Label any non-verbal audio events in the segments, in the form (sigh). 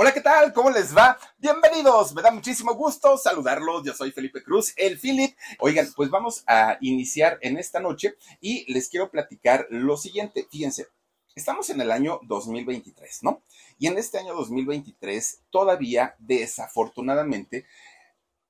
Hola, ¿qué tal? ¿Cómo les va? Bienvenidos, me da muchísimo gusto saludarlos. Yo soy Felipe Cruz, el Philip. Oigan, pues vamos a iniciar en esta noche y les quiero platicar lo siguiente. Fíjense, estamos en el año 2023, ¿no? Y en este año 2023 todavía, desafortunadamente,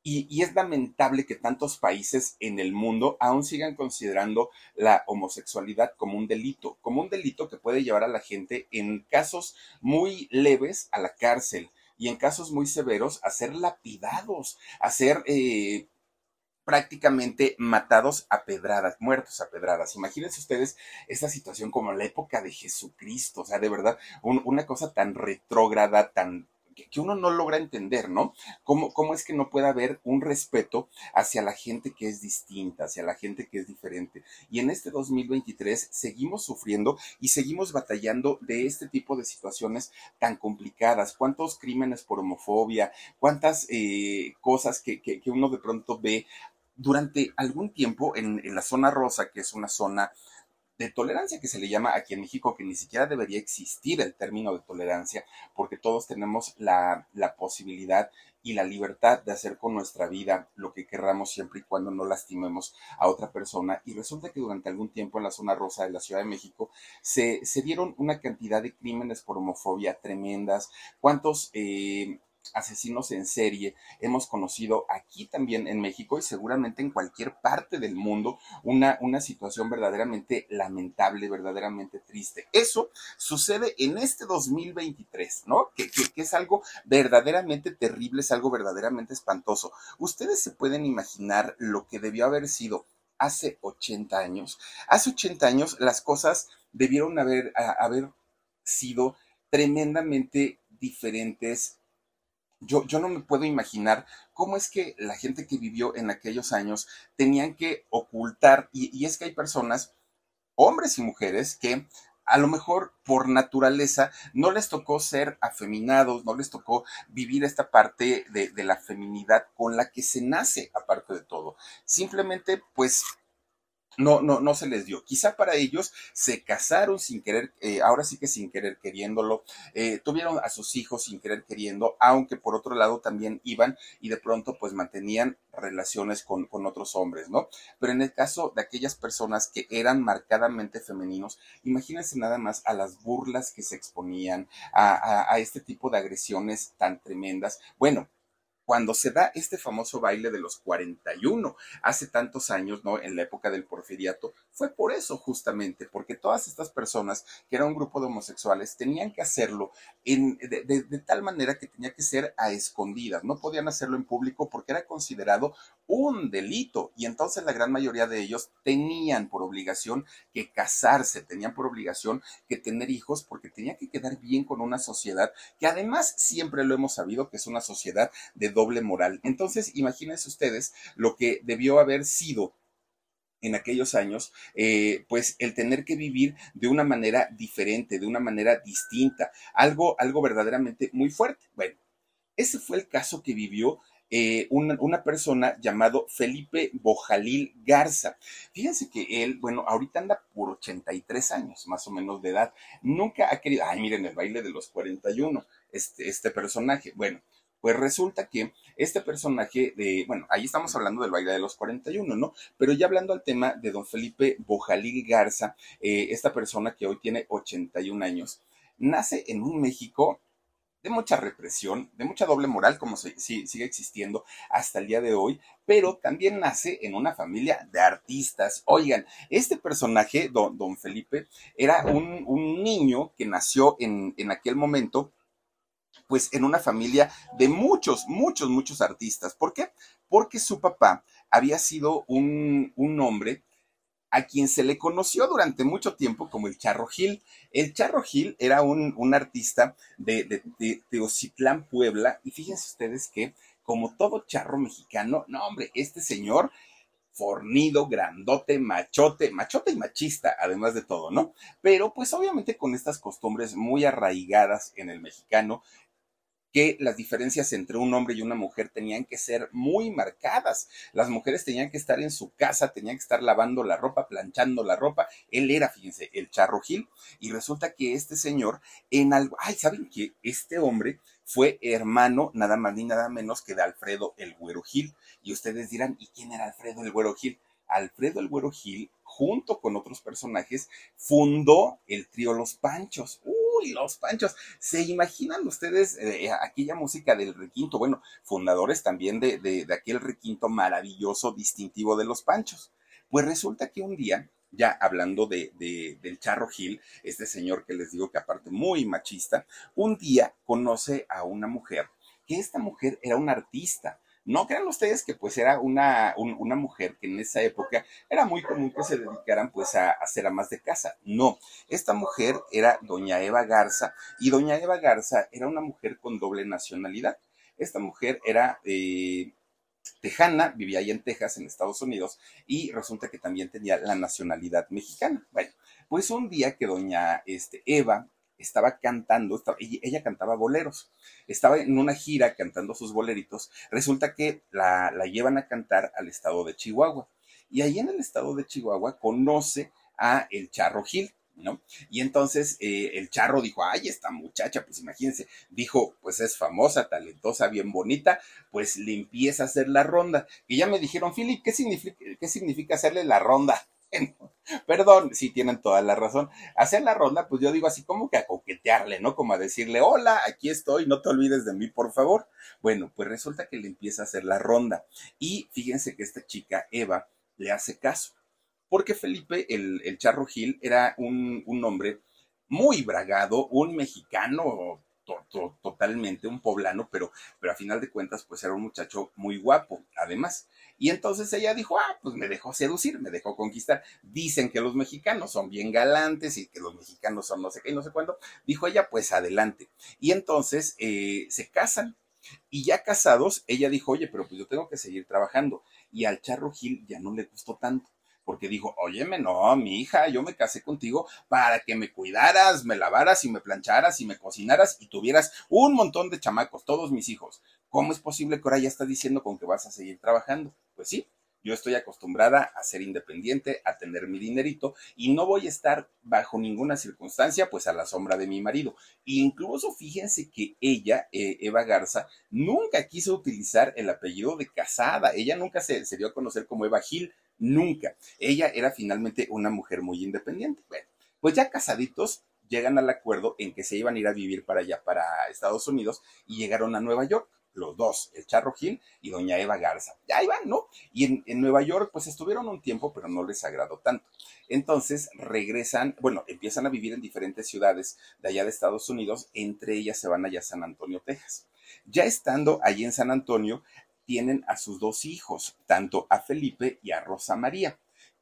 y, y, es lamentable que tantos países en el mundo aún sigan considerando la homosexualidad como un delito, como un delito que puede llevar a la gente en casos muy leves a la cárcel y en casos muy severos a ser lapidados, a ser eh, prácticamente matados a pedradas, muertos a pedradas. Imagínense ustedes esta situación como la época de Jesucristo, o sea, de verdad, un, una cosa tan retrógrada, tan que uno no logra entender, ¿no? ¿Cómo, ¿Cómo es que no puede haber un respeto hacia la gente que es distinta, hacia la gente que es diferente? Y en este 2023 seguimos sufriendo y seguimos batallando de este tipo de situaciones tan complicadas. ¿Cuántos crímenes por homofobia? ¿Cuántas eh, cosas que, que, uno de pronto ve durante algún tiempo en la zona rosa, que es una zona de tolerancia que se le llama aquí en México, que ni siquiera debería existir el término de tolerancia, porque todos tenemos la, la, posibilidad y la libertad de hacer con nuestra vida lo que querramos siempre y cuando no lastimemos a otra persona. Y resulta que durante algún tiempo en la zona rosa de la Ciudad de México se, se dieron una cantidad de crímenes por homofobia tremendas. ¿Cuántos... Eh, asesinos en serie hemos conocido aquí también en México y seguramente en cualquier parte del mundo una, una situación verdaderamente lamentable, verdaderamente triste. Eso sucede en este 2023, ¿no? Que, que, es algo verdaderamente terrible, es algo verdaderamente espantoso. Ustedes se pueden imaginar lo que debió haber sido hace 80 años. Hace 80 años las cosas debieron haber, haber sido tremendamente diferentes yo, yo, no me puedo imaginar cómo es que la gente que vivió en aquellos años tenían que ocultar, y, y, es que hay personas, hombres y mujeres, que a lo mejor por naturaleza no les tocó ser afeminados, no les tocó vivir esta parte de, de la feminidad con la que se nace, aparte de todo. Simplemente, pues, no, no, no se les dio. Quizá para ellos se casaron sin querer, eh, ahora sí que sin querer queriéndolo, eh, tuvieron a sus hijos sin querer queriendo, aunque por otro lado también iban y de pronto pues mantenían relaciones con, con otros hombres, ¿no? Pero en el caso de aquellas personas que eran marcadamente femeninos, imagínense nada más a las burlas que se exponían, a, este tipo de agresiones tan tremendas. Bueno, cuando se da este famoso baile de los 41, hace tantos años, ¿no? En la época del porfiriato, fue por eso justamente, porque todas estas personas, que era un grupo de homosexuales, tenían que hacerlo en, de, de, de, tal manera que tenía que ser a escondidas, no podían hacerlo en público porque era considerado un delito y entonces la gran mayoría de ellos tenían por obligación que casarse, tenían por obligación que tener hijos porque tenía que quedar bien con una sociedad que además siempre lo hemos sabido que es una sociedad de doble moral. Entonces, imagínense ustedes lo que debió haber sido en aquellos años, eh, pues el tener que vivir de una manera diferente, de una manera distinta, algo, algo verdaderamente muy fuerte. Bueno, ese fue el caso que vivió eh, una, una, persona llamado Felipe Bojalil Garza. Fíjense que él, bueno, ahorita anda por 83 años, más o menos de edad. Nunca ha querido, ay, miren el baile de los 41, este, este personaje. Bueno, pues resulta que este personaje de, bueno, ahí estamos hablando del baile de los 41, ¿no? Pero ya hablando al tema de don Felipe Bojalil Garza, eh, esta persona que hoy tiene 81 años, nace en un México de mucha represión, de mucha doble moral, como se, si, sigue existiendo hasta el día de hoy, pero también nace en una familia de artistas. Oigan, este personaje, don, don Felipe, era un, un, niño que nació en, en aquel momento pues en una familia de muchos, muchos, muchos artistas. ¿Por qué? Porque su papá había sido un, un hombre a quien se le conoció durante mucho tiempo como el Charro Gil. El Charro Gil era un, artista de, de, de Puebla, y fíjense ustedes que, como todo charro mexicano, no, hombre, este señor fornido, grandote, machote, machote y machista, además de todo, ¿no? Pero pues obviamente con estas costumbres muy arraigadas en el mexicano, que las diferencias entre un hombre y una mujer tenían que ser muy marcadas. Las mujeres tenían que estar en su casa, tenían que estar lavando la ropa, planchando la ropa. Él era, fíjense, el charro Gil. Y resulta que este señor, en algo, ay, ¿saben qué? Este hombre fue hermano nada más ni nada menos que de Alfredo el Güero Gil. Y ustedes dirán, ¿y quién era Alfredo el Güero Gil? Alfredo el Güero Gil, junto con otros personajes, fundó el trío Los Panchos. Uy, Los Panchos. ¿Se imaginan ustedes eh, aquella música del requinto? Bueno, fundadores también de, de, de aquel requinto maravilloso, distintivo de Los Panchos. Pues resulta que un día ya hablando de, de, del Charro Gil, este señor que les digo que aparte muy machista, un día conoce a una mujer, que esta mujer era una artista, no crean ustedes que pues era una, un, una mujer que en esa época era muy común que se dedicaran pues a, a hacer amas de casa. No, esta mujer era doña Eva Garza y doña Eva Garza era una mujer con doble nacionalidad. Esta mujer era eh, tejana, vivía ahí en Texas, en Estados Unidos, y resulta que también tenía la nacionalidad mexicana. Bueno, pues un día que doña este, Eva estaba cantando, ella, cantaba boleros, estaba en una gira cantando sus boleritos, resulta que la, la llevan a cantar al estado de Chihuahua. Y ahí en el estado de Chihuahua conoce a el Charro Gil, ¿no? Y entonces eh, el charro dijo, ay, esta muchacha, pues imagínense, dijo, pues es famosa, talentosa, bien bonita, pues le empieza a hacer la ronda. Y ya me dijeron, Philip, ¿qué significa, qué significa hacerle la ronda? (laughs) Perdón, sí tienen toda la razón. Hacer la ronda, pues yo digo así como que a coquetearle, ¿no? Como a decirle, hola, aquí estoy, no te olvides de mí, por favor. Bueno, pues resulta que le empieza a hacer la ronda. Y fíjense que esta chica, Eva, le hace caso. Porque Felipe, el, el Charro Gil, era un, un hombre muy bragado, un mexicano To, to, totalmente un poblano, pero, pero a final de cuentas, pues era un muchacho muy guapo, además. Y entonces ella dijo, ah, pues me dejó seducir, me dejó conquistar. Dicen que los mexicanos son bien galantes y que los mexicanos son no sé qué y no sé cuándo. Dijo ella, pues adelante. Y entonces eh, se casan. Y ya casados, ella dijo, oye, pero pues yo tengo que seguir trabajando. Y al Charro Gil ya no le gustó tanto porque dijo, óyeme, no, mi hija, yo me casé contigo para que me cuidaras, me lavaras y me plancharas y me cocinaras y tuvieras un montón de chamacos, todos mis hijos. ¿Cómo es posible que ahora ya está diciendo con que vas a seguir trabajando? Pues sí, yo estoy acostumbrada a ser independiente, a tener mi dinerito y no voy a estar bajo ninguna circunstancia pues a la sombra de mi marido. Incluso fíjense que ella, eh, Eva Garza, nunca quiso utilizar el apellido de casada. Ella nunca se, se dio a conocer como Eva Gil, nunca. Ella era finalmente una mujer muy independiente. Bueno, pues ya casaditos llegan al acuerdo en que se iban a ir a vivir para allá, para Estados Unidos, y llegaron a Nueva York los dos, el Charro Gil y doña Eva Garza. Ya iban, ¿no? Y en, en, Nueva York, pues estuvieron un tiempo, pero no les agradó tanto. Entonces regresan, bueno, empiezan a vivir en diferentes ciudades de allá de Estados Unidos, entre ellas se van allá a San Antonio, Texas. Ya estando allí en San Antonio, tienen a sus dos hijos, tanto a Felipe y a Rosa María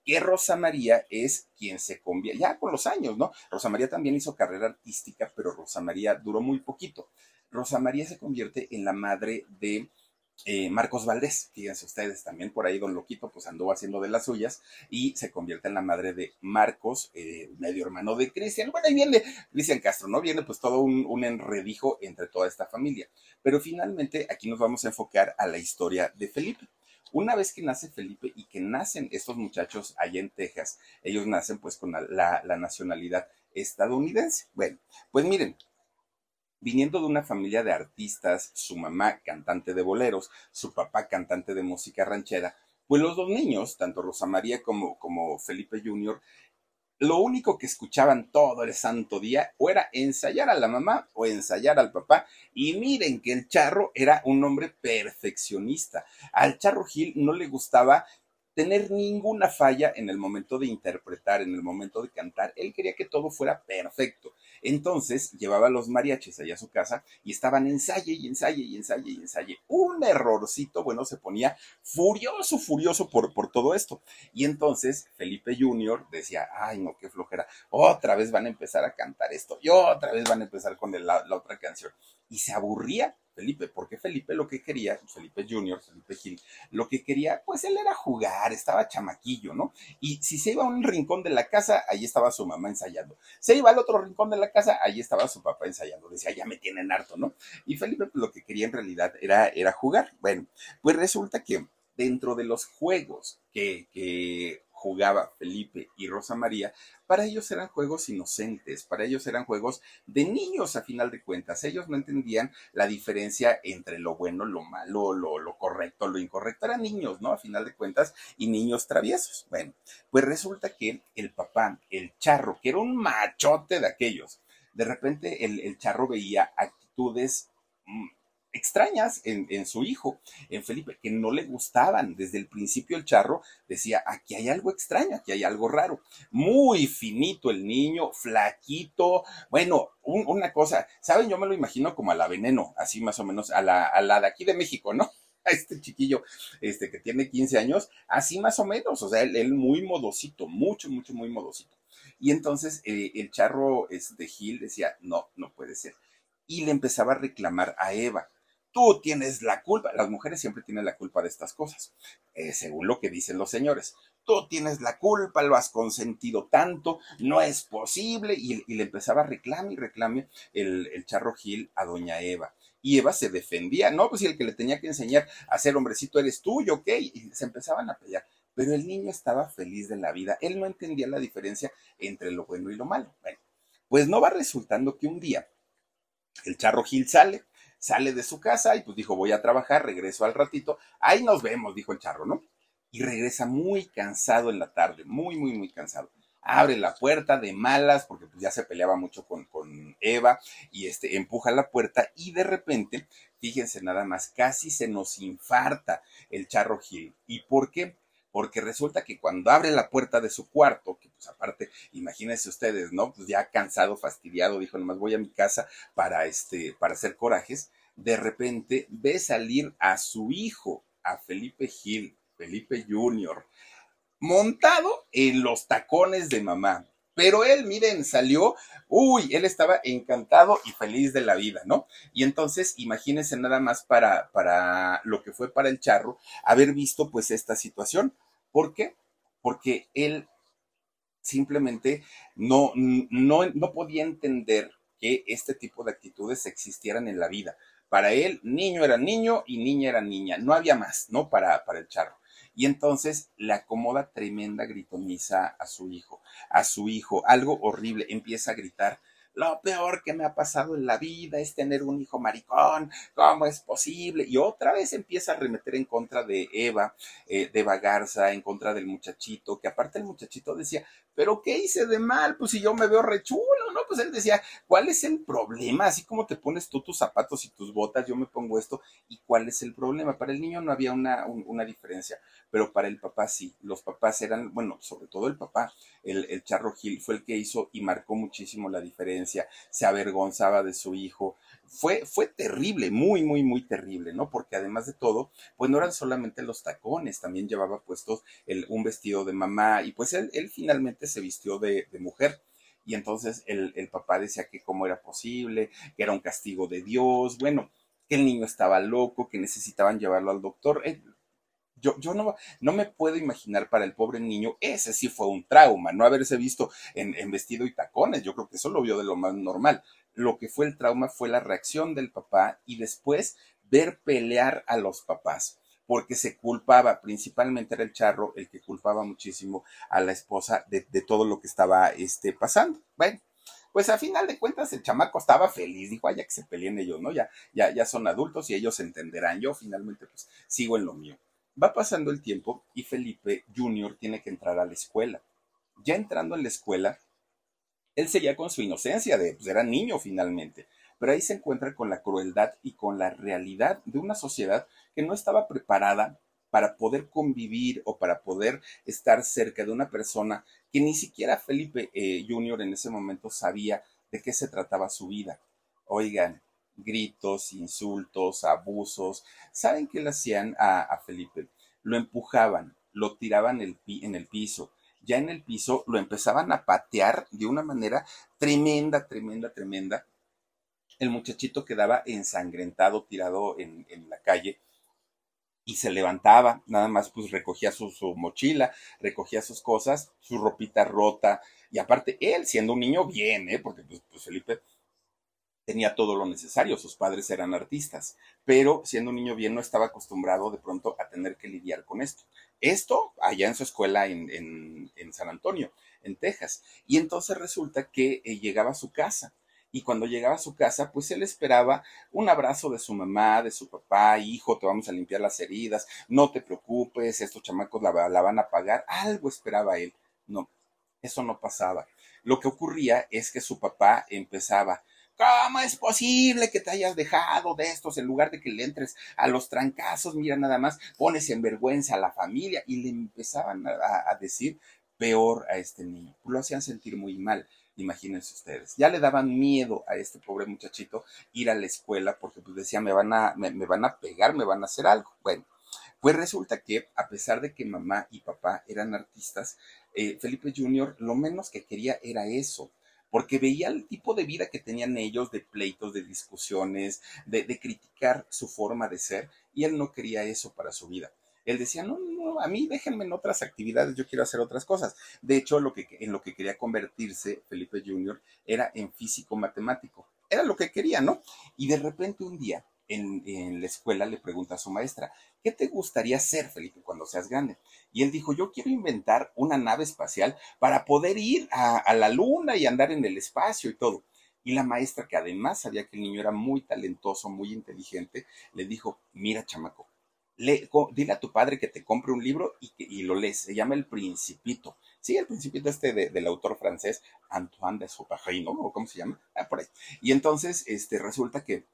que Rosa María es quien se convierte, ya con los años, ¿no? Rosa María también hizo carrera artística, pero Rosa María duró muy poquito. Rosa María se convierte en la madre de eh, Marcos Valdés, fíjense ustedes, también por ahí Don Loquito pues andó haciendo de las suyas y se convierte en la madre de Marcos, eh, medio hermano de Cristian. Bueno, ahí viene Cristian Castro, ¿no? Viene pues todo un, enredijo entre toda esta familia. Pero finalmente aquí nos vamos a enfocar a la historia de Felipe. Una vez que nace Felipe y que nacen estos muchachos allá en Texas, ellos nacen pues con la nacionalidad estadounidense. Bueno, pues miren, viniendo de una familia de artistas, su mamá cantante de boleros, su papá cantante de música ranchera, pues los dos niños, tanto Rosa María como, como Felipe Jr., lo único que escuchaban todo el santo día o era ensayar a la mamá o ensayar al papá. Y miren que el charro era un hombre perfeccionista. Al charro Gil no le gustaba tener ninguna falla en el momento de interpretar, en el momento de cantar. Él quería que todo fuera perfecto. Entonces llevaba a los mariachis allá a su casa y estaban ensaye y ensaye y ensaye y ensaye. Un errorcito, bueno, se ponía furioso, furioso por, por todo esto. Y entonces Felipe Jr. decía, ay no, qué flojera, otra vez van a empezar a cantar esto y otra vez van a empezar con la otra canción. Y se aburría Felipe, porque Felipe lo que quería, Felipe Junior, Felipe Gil, lo que quería, pues él era jugar, estaba chamaquillo, ¿no? Y si se iba a un rincón de la casa, ahí estaba su mamá ensayando. Se iba al otro rincón de la casa, ahí estaba su papá ensayando. Decía, ya me tienen harto, ¿no? Y Felipe, pues lo que quería en realidad era, era jugar. Bueno, pues resulta que dentro de los juegos que, que jugaba Felipe y Rosa María, para ellos eran juegos inocentes, para ellos eran juegos de niños a final de cuentas. Ellos no entendían la diferencia entre lo bueno, lo malo, lo, lo correcto, lo incorrecto. Eran niños, ¿no? A final de cuentas, y niños traviesos. Bueno, pues resulta que el papá, el charro, que era un machote de aquellos, de repente el, el charro veía actitudes mm, extrañas en, su hijo, en Felipe, que no le gustaban. Desde el principio el charro decía, aquí hay algo extraño, aquí hay algo raro. Muy finito el niño, flaquito. Bueno, una cosa, ¿saben? Yo me lo imagino como a la veneno, así más o menos, a la, a la de aquí de México, ¿no? (laughs) A este chiquillo, este que tiene 15 años, así más o menos, o sea, él, muy modosito, mucho, mucho, muy modosito. Y entonces eh, el charro de este, Gil decía, no, no puede ser. Y le empezaba a reclamar a Eva tú tienes la culpa. Las mujeres siempre tienen la culpa de estas cosas, eh, según lo que dicen los señores. Tú tienes la culpa, lo has consentido tanto, no es posible. Y, le empezaba a reclamar y reclame el, charro Gil a doña Eva. Y Eva se defendía, no, pues el que le tenía que enseñar a ser hombrecito eres tú, ¿ok? Y se empezaban a pelear. Pero el niño estaba feliz de la vida. Él no entendía la diferencia entre lo bueno y lo malo. Bueno, pues no va resultando que un día el charro Gil sale, sale de su casa y pues dijo, voy a trabajar, regreso al ratito, ahí nos vemos, dijo el charro, ¿no? Y regresa muy cansado en la tarde, muy, muy, muy cansado. Abre la puerta de malas, porque pues ya se peleaba mucho con, con Eva, y este, empuja la puerta y de repente, fíjense nada más, casi se nos infarta el charro Gil. ¿Y por qué? Porque resulta que cuando abre la puerta de su cuarto, que pues aparte, imagínense ustedes, ¿no? Pues ya cansado, fastidiado, dijo, nomás voy a mi casa para este, para hacer corajes, de repente ve salir a su hijo, a Felipe Gil, Felipe Jr., montado en los tacones de mamá. Pero él, miren, salió, uy, él estaba encantado y feliz de la vida, ¿no? Y entonces, imagínense nada más para, para lo que fue para el charro, haber visto pues esta situación. ¿Por qué? Porque él simplemente no, no, no podía entender que este tipo de actitudes existieran en la vida. Para él, niño era niño y niña era niña. No había más, ¿no? Para, para el charro. Y entonces le acomoda tremenda gritoniza a su hijo, a su hijo, algo horrible, empieza a gritar, lo peor que me ha pasado en la vida es tener un hijo maricón, ¿cómo es posible? Y otra vez empieza a remeter en contra de Eva, eh, de Eva Garza, en contra del muchachito, que aparte el muchachito decía, pero ¿qué hice de mal? Pues si yo me veo rechulo, ¿no? Pues él decía, ¿cuál es el problema? Así como te pones tú tus zapatos y tus botas, yo me pongo esto, ¿y cuál es el problema? Para el niño no había una, una diferencia, pero para el papá sí, los papás eran, bueno, sobre todo el papá, el, el Charro Gil fue el que hizo y marcó muchísimo la diferencia se avergonzaba de su hijo. Fue, fue terrible, muy, muy, muy terrible, ¿no? Porque además de todo, pues no eran solamente los tacones, también llevaba puestos el, un vestido de mamá y pues él, él finalmente se vistió de, mujer. Y entonces el, papá decía que cómo era posible, que era un castigo de Dios, bueno, que el niño estaba loco, que necesitaban llevarlo al doctor. Yo, yo no, no, me puedo imaginar para el pobre niño, ese sí fue un trauma, no haberse visto en, en, vestido y tacones, yo creo que eso lo vio de lo más normal. Lo que fue el trauma fue la reacción del papá y después ver pelear a los papás, porque se culpaba, principalmente era el charro el que culpaba muchísimo a la esposa de, todo lo que estaba este, pasando. Bueno, pues a final de cuentas el chamaco estaba feliz, dijo, ya que se peleen ellos, ¿no? Ya, ya, ya son adultos y ellos entenderán. Yo finalmente pues sigo en lo mío. Va pasando el tiempo y Felipe Jr. tiene que entrar a la escuela. Ya entrando en la escuela, él seguía con su inocencia de, pues era niño finalmente, pero ahí se encuentra con la crueldad y con la realidad de una sociedad que no estaba preparada para poder convivir o para poder estar cerca de una persona que ni siquiera Felipe eh, Jr. en ese momento sabía de qué se trataba su vida. Oigan, gritos, insultos, abusos. ¿Saben qué le hacían a, Felipe? Lo empujaban, lo tiraban en el piso. Ya en el piso lo empezaban a patear de una manera tremenda, tremenda, tremenda. El muchachito quedaba ensangrentado, tirado en, la calle y se levantaba, nada más pues recogía su, mochila, recogía sus cosas, su ropita rota, y aparte él siendo un niño bien, ¿eh? porque pues, pues Felipe tenía todo lo necesario, sus padres eran artistas, pero siendo un niño bien no estaba acostumbrado de pronto a tener que lidiar con esto. Esto allá en su escuela en, San Antonio, en Texas. Y entonces resulta que eh, llegaba a su casa. Y cuando llegaba a su casa, pues él esperaba un abrazo de su mamá, de su papá, hijo, te vamos a limpiar las heridas, no te preocupes, estos chamacos la, la van a pagar, algo esperaba él. No, eso no pasaba. Lo que ocurría es que su papá empezaba, ¿Cómo es posible que te hayas dejado de estos en lugar de que le entres a los trancazos? Mira, nada más pones en vergüenza a la familia y le empezaban a, decir peor a este niño. Lo hacían sentir muy mal, imagínense ustedes. Ya le daban miedo a este pobre muchachito ir a la escuela porque pues decía, me van a, me, van a pegar, me van a hacer algo. Bueno, pues resulta que a pesar de que mamá y papá eran artistas, eh, Felipe Jr. lo menos que quería era eso porque veía el tipo de vida que tenían ellos, de pleitos, de discusiones, de, criticar su forma de ser, y él no quería eso para su vida. Él decía, no, no, a mí déjenme en otras actividades, yo quiero hacer otras cosas. De hecho, lo que, en lo que quería convertirse Felipe Jr. era en físico matemático. Era lo que quería, ¿no? Y de repente un día en, la escuela le pregunta a su maestra, ¿qué te gustaría ser, Felipe, cuando seas grande? Y él dijo, yo quiero inventar una nave espacial para poder ir a, la luna y andar en el espacio y todo. Y la maestra, que además sabía que el niño era muy talentoso, muy inteligente, le dijo, mira, chamaco, dile a tu padre que te compre un libro y, que, y lo lees. Se llama El Principito. Sí, el Principito este del autor francés Antoine de Saint-Exupéry, ¿no? ¿Cómo se llama? Ah, por ahí. Y entonces, este, resulta que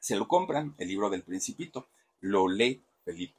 se lo compran, el libro del principito, lo lee Felipe.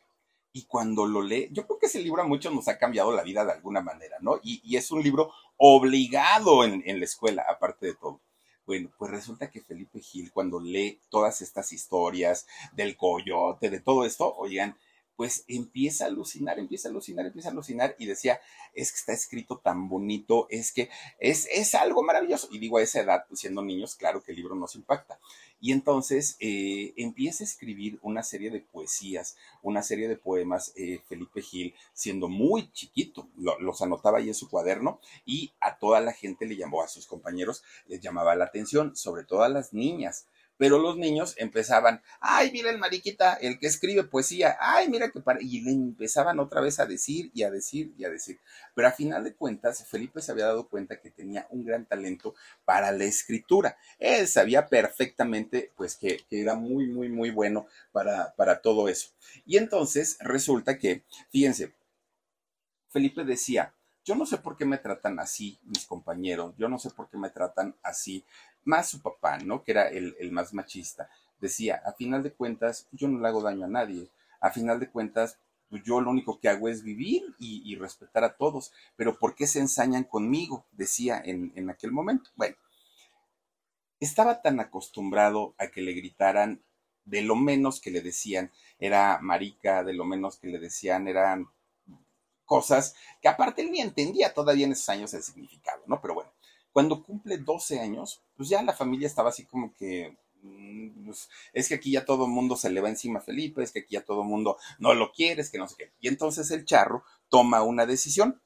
Y cuando lo lee, yo creo que ese libro a muchos nos ha cambiado la vida de alguna manera, ¿no? Y, es un libro obligado en, en la escuela, aparte de todo. Bueno, pues resulta que Felipe Gil, cuando lee todas estas historias del coyote, de todo esto, oigan, pues empieza a alucinar, empieza a alucinar, empieza a alucinar y decía, es que está escrito tan bonito, es que es, es algo maravilloso. Y digo, a esa edad, pues siendo niños, claro que el libro nos impacta. Y entonces eh, empieza a escribir una serie de poesías, una serie de poemas, eh, Felipe Gil, siendo muy chiquito, los anotaba ahí en su cuaderno y a toda la gente le llamó, a sus compañeros les llamaba la atención, sobre todo a las niñas pero los niños empezaban, ay, mira el mariquita, el que escribe poesía, ay, mira que para, y le empezaban otra vez a decir y a decir y a decir. Pero a final de cuentas, Felipe se había dado cuenta que tenía un gran talento para la escritura. Él sabía perfectamente, pues, que, que era muy, muy, muy bueno para, para todo eso. Y entonces resulta que, fíjense, Felipe decía, yo no sé por qué me tratan así mis compañeros, yo no sé por qué me tratan así más su papá, ¿no? Que era el, más machista. Decía, a final de cuentas, yo no le hago daño a nadie. A final de cuentas, pues yo lo único que hago es vivir y, respetar a todos. Pero ¿por qué se ensañan conmigo? Decía en, en aquel momento. Bueno, estaba tan acostumbrado a que le gritaran de lo menos que le decían era marica, de lo menos que le decían eran cosas que aparte él ni entendía todavía en esos años el significado, ¿no? Pero bueno, cuando cumple 12 años, pues ya la familia estaba así como que, mm, pues, es que aquí ya todo el mundo se le va encima a Felipe, es que aquí ya todo el mundo no lo quiere, es que no sé qué. Y entonces el charro toma una decisión,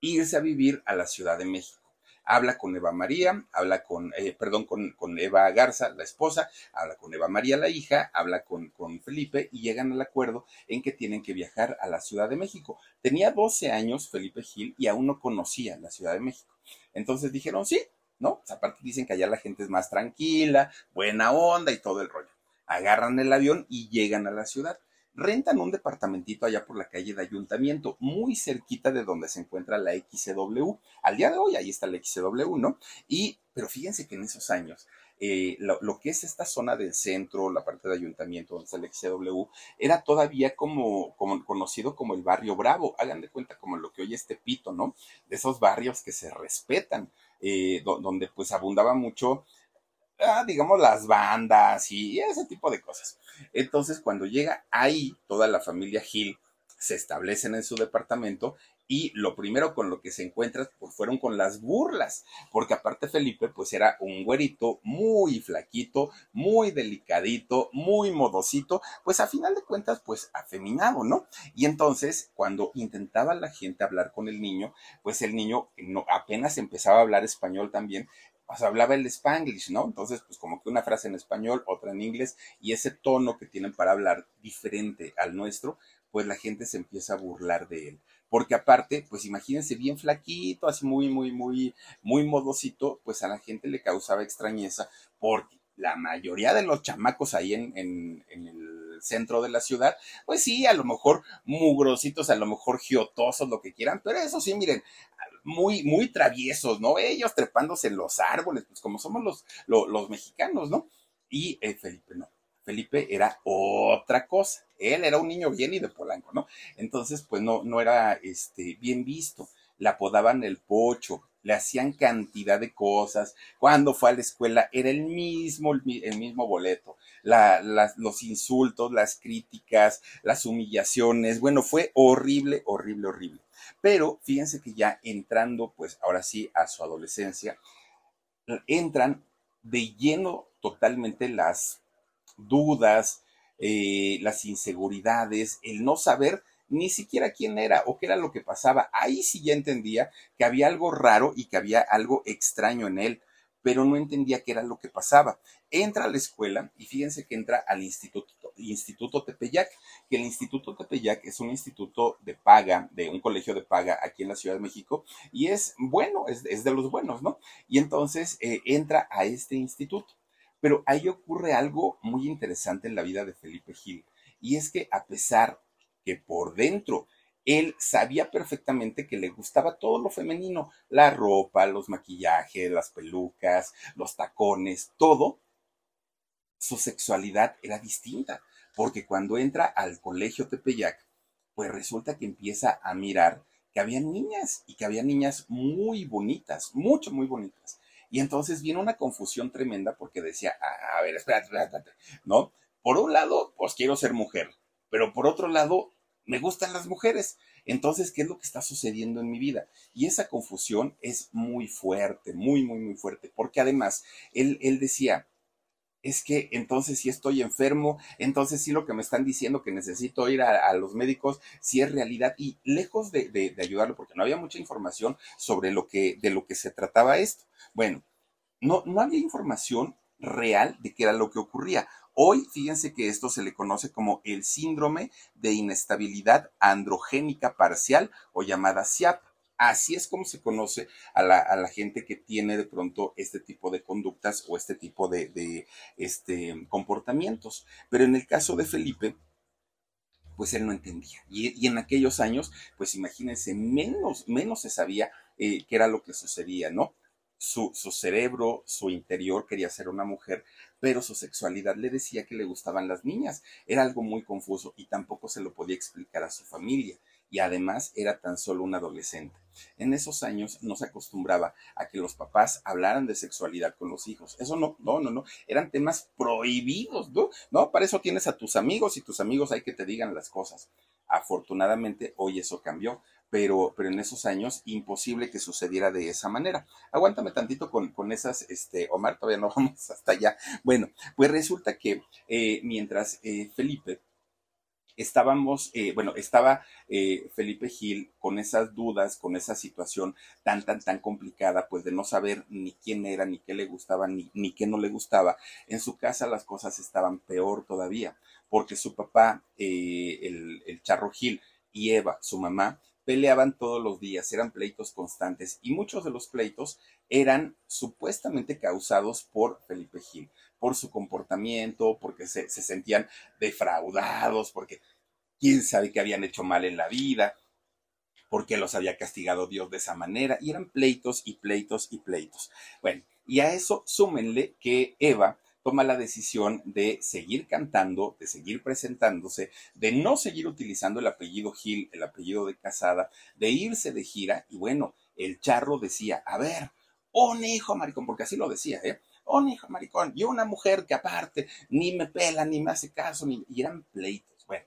irse a vivir a la Ciudad de México habla con Eva María, habla con, eh, perdón, con, Eva Garza, la esposa, habla con Eva María, la hija, habla con, con Felipe y llegan al acuerdo en que tienen que viajar a la Ciudad de México. Tenía 12 años Felipe Gil y aún no conocía la Ciudad de México. Entonces dijeron, sí, ¿no? Pues aparte dicen que allá la gente es más tranquila, buena onda y todo el rollo. Agarran el avión y llegan a la ciudad rentan un departamentito allá por la calle de Ayuntamiento, muy cerquita de donde se encuentra la XCW. Al día de hoy ahí está la XCW, ¿no? Y, pero fíjense que en esos años eh, lo, que es esta zona del centro, la parte de ayuntamiento donde está el XCW, era todavía como, como conocido como el barrio Bravo. Hagan de cuenta como lo que hoy es Tepito, ¿no? De esos barrios que se respetan, eh, donde pues abundaba mucho ah, digamos, las bandas y ese tipo de cosas. Entonces, cuando llega ahí toda la familia Gil, se establecen en su departamento y lo primero con lo que se encuentra pues fueron con las burlas, porque aparte Felipe pues era un güerito muy flaquito, muy delicadito, muy modosito, pues a final de cuentas pues afeminado, ¿no? Y entonces cuando intentaba la gente hablar con el niño, pues el niño no, apenas empezaba a hablar español también, pues hablaba el spanglish, ¿no? Entonces, pues como que una frase en español, otra en inglés, y ese tono que tienen para hablar diferente al nuestro, pues la gente se empieza a burlar de él. Porque aparte, pues imagínense bien flaquito, así muy, muy, muy, muy modosito, pues a la gente le causaba extrañeza porque la mayoría de los chamacos ahí en, en, el centro de la ciudad, pues sí, a lo mejor mugrositos, a lo mejor giotosos, lo que quieran, pero eso sí, miren, muy, muy traviesos, ¿no? Ellos trepándose en los árboles, pues como somos los, los, los mexicanos, ¿no? Y eh, Felipe no. Felipe era otra cosa. Él era un niño bien y de Polanco, ¿no? Entonces, pues no, no era este, bien visto. Le apodaban el pocho, le hacían cantidad de cosas. Cuando fue a la escuela era el mismo, el mismo boleto. Los insultos, las críticas, las humillaciones. Bueno, fue horrible, horrible, horrible. Pero fíjense que ya entrando, pues ahora sí, a su adolescencia, entran de lleno totalmente las dudas, eh, las inseguridades, el no saber ni siquiera quién era o qué era lo que pasaba. Ahí sí ya entendía que había algo raro y que había algo extraño en él, pero no entendía qué era lo que pasaba. Entra a la escuela y fíjense que entra al Instituto, Instituto Tepeyac, que el Instituto Tepeyac es un instituto de paga, de un colegio de paga aquí en la Ciudad de México, y es bueno, es, es de los buenos, ¿no? Y entonces eh, entra a este instituto. Pero ahí ocurre algo muy interesante en la vida de Felipe Gil, y es que a pesar que por dentro él sabía perfectamente que le gustaba todo lo femenino, la ropa, los maquillajes, las pelucas, los tacones, todo, su sexualidad era distinta, porque cuando entra al colegio Tepeyac, pues resulta que empieza a mirar que había niñas y que había niñas muy bonitas, mucho, muy bonitas. Y entonces viene una confusión tremenda porque decía, a ver, espérate, espérate, ¿no? Por un lado, pues quiero ser mujer, pero por otro lado, me gustan las mujeres. Entonces, ¿qué es lo que está sucediendo en mi vida? Y esa confusión es muy fuerte, muy, muy, muy fuerte, porque además, él, él decía, es que entonces si estoy enfermo, entonces sí lo que me están diciendo que necesito ir a, los médicos, si es realidad. Y lejos de, de, de, ayudarlo, porque no había mucha información sobre lo que, de lo que se trataba esto. Bueno, no, no había información real de qué era lo que ocurría. Hoy, fíjense que esto se le conoce como el síndrome de inestabilidad androgénica parcial o llamada SIAP. Así es como se conoce a la, a la, gente que tiene de pronto este tipo de conductas o este tipo de, de este, comportamientos. Pero en el caso de Felipe, pues él no entendía. Y, y, en aquellos años, pues imagínense, menos, menos se sabía eh, qué era lo que sucedía, ¿no? Su, su, cerebro, su interior quería ser una mujer, pero su sexualidad le decía que le gustaban las niñas. Era algo muy confuso y tampoco se lo podía explicar a su familia. Y además era tan solo un adolescente. En esos años no se acostumbraba a que los papás hablaran de sexualidad con los hijos. Eso no, no, no, no. Eran temas prohibidos, ¿no? No, para eso tienes a tus amigos y tus amigos hay que te digan las cosas. Afortunadamente hoy eso cambió pero, pero en esos años imposible que sucediera de esa manera. Aguántame tantito con, con esas, este, Omar, todavía no (laughs) vamos hasta allá. Bueno, pues resulta que eh, mientras eh, Felipe estábamos, eh, bueno, estaba eh, Felipe Gil con esas dudas, con esa situación tan, tan, tan complicada, pues de no saber ni quién era, ni qué le gustaba, ni, ni qué no le gustaba. En su casa las cosas estaban peor todavía, porque su papá, eh, el, el Charro Gil, y Eva, su mamá, peleaban todos los días, eran pleitos constantes y muchos de los pleitos eran supuestamente causados por Felipe Gil, por su comportamiento, porque se, se sentían defraudados, porque quién sabe que habían hecho mal en la vida, porque los había castigado Dios de esa manera, y eran pleitos y pleitos y pleitos. Bueno, Y a eso súmenle que Eva toma la decisión de seguir cantando, de seguir presentándose, de no seguir utilizando el apellido Gil, el apellido de Casada, de irse de gira. Y bueno, el charro decía, a ver, un hijo maricón, porque así lo decía, ¿eh? Un hijo maricón, y una mujer que aparte ni me pela, ni me hace caso, ni... y eran pleitos. Bueno,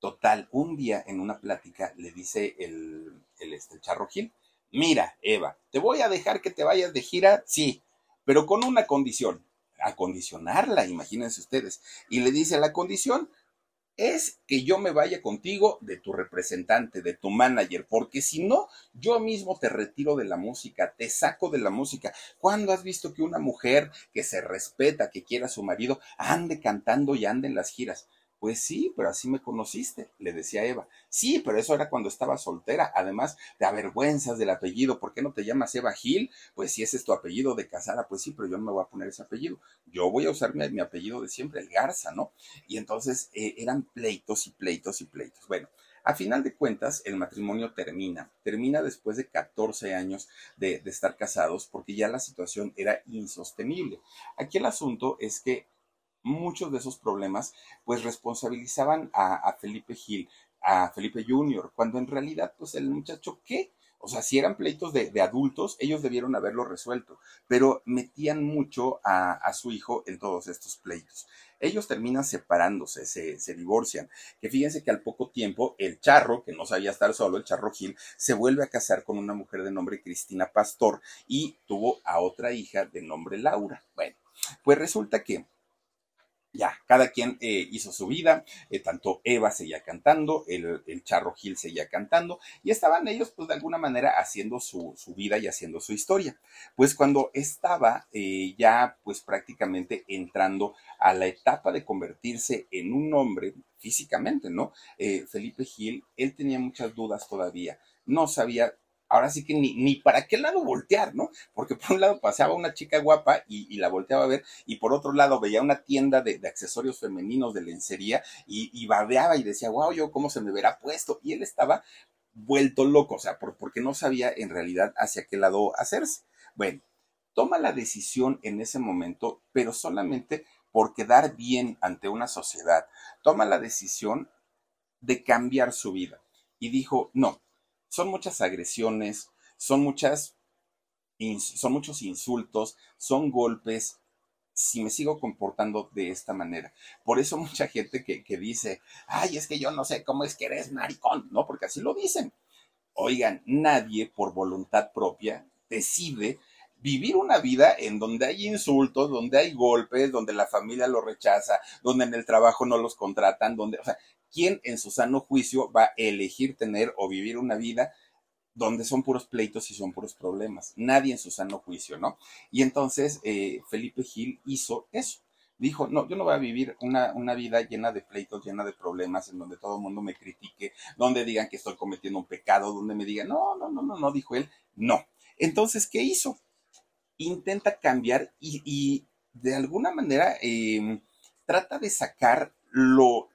total, un día en una plática le dice el, el, este, el charro Gil, mira, Eva, te voy a dejar que te vayas de gira, sí, pero con una condición, acondicionarla, imagínense ustedes. Y le dice, la condición es que yo me vaya contigo de tu representante, de tu manager, porque si no, yo mismo te retiro de la música, te saco de la música. ¿Cuándo has visto que una mujer que se respeta, que quiera a su marido, ande cantando y ande en las giras? Pues sí, pero así me conociste, le decía Eva. Sí, pero eso era cuando estaba soltera. Además, te avergüenzas del apellido. ¿Por qué no te llamas Eva Gil? Pues si ese es tu apellido de casada, pues sí, pero yo no me voy a poner ese apellido. Yo voy a usar mi, apellido de siempre, el Garza, ¿no? Y entonces eh, eran pleitos y pleitos y pleitos. Bueno, a final de cuentas, el matrimonio termina. Termina después de 14 años de, de estar casados porque ya la situación era insostenible. Aquí el asunto es que muchos de esos problemas pues responsabilizaban a, Felipe Gil, a Felipe Junior, cuando en realidad pues el muchacho qué, o sea, si eran pleitos de, adultos, ellos debieron haberlo resuelto, pero metían mucho a, su hijo en todos estos pleitos. Ellos terminan separándose, se, se, divorcian. Que fíjense que al poco tiempo el charro, que no sabía estar solo, el charro Gil, se vuelve a casar con una mujer de nombre Cristina Pastor y tuvo a otra hija de nombre Laura. Bueno, pues resulta que ya, cada quien eh, hizo su vida, eh, tanto Eva seguía cantando, el, Charro Gil seguía cantando, y estaban ellos, pues de alguna manera, haciendo su, vida y haciendo su historia. Pues cuando estaba eh, ya, pues prácticamente entrando a la etapa de convertirse en un hombre físicamente, ¿no? Felipe Gil, él tenía muchas dudas todavía, no sabía ahora sí que ni, ni para qué lado voltear, ¿no? Porque por un lado paseaba una chica guapa y, la volteaba a ver, y por otro lado veía una tienda de, accesorios femeninos de lencería y, y babeaba y decía, wow, yo cómo se me verá puesto. Y él estaba vuelto loco, o sea, porque no sabía en realidad hacia qué lado hacerse. Bueno, toma la decisión en ese momento, pero solamente por quedar bien ante una sociedad. Toma la decisión de cambiar su vida. Y dijo, no, son muchas agresiones, son muchas, son muchos insultos, son golpes, si me sigo comportando de esta manera. Por eso mucha gente que, que, dice, ay, es que yo no sé cómo es que eres maricón, ¿no? Porque así lo dicen. Oigan, nadie por voluntad propia decide vivir una vida en donde hay insultos, donde hay golpes, donde la familia lo rechaza, donde en el trabajo no los contratan, donde, ¿quién en su sano juicio va a elegir tener o vivir una vida donde son puros pleitos y son puros problemas? Nadie en su sano juicio, ¿no? Y entonces eh, Felipe Gil hizo eso. Dijo, no, yo no voy a vivir una, una vida llena de pleitos, llena de problemas, en donde todo el mundo me critique, donde digan que estoy cometiendo un pecado, donde me digan, no, no, no, no, no, dijo él, no. Entonces, ¿qué hizo? Intenta cambiar y, de alguna manera em, trata de sacar lo,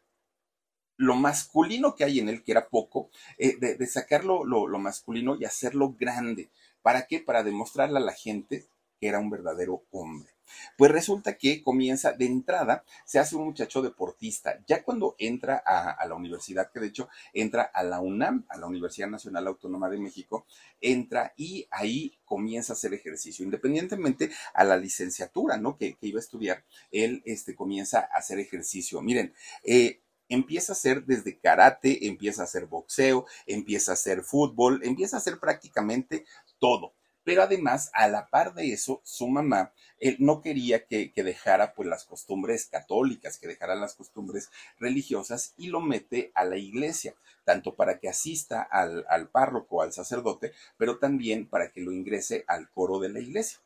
lo masculino que hay en él, que era poco, eh, de, sacarlo lo, masculino y hacerlo grande. ¿Para qué? Para demostrarle a la gente que era un verdadero hombre. Pues resulta que comienza de entrada, se hace un muchacho deportista. Ya cuando entra a, la universidad, que de hecho entra a la UNAM, a la Universidad Nacional Autónoma de México, entra y ahí comienza a hacer ejercicio, independientemente a la licenciatura, ¿no? Que, iba a estudiar, él este, comienza a hacer ejercicio. Miren, eh, empieza a hacer desde karate, empieza a hacer boxeo, empieza a hacer fútbol, empieza a hacer prácticamente todo. Pero además, a la par de eso, su mamá él no quería que, dejara pues las costumbres católicas, que dejara las costumbres religiosas y lo mete a la iglesia, tanto para que asista al, al párroco, al sacerdote, pero también para que lo ingrese al coro de la iglesia.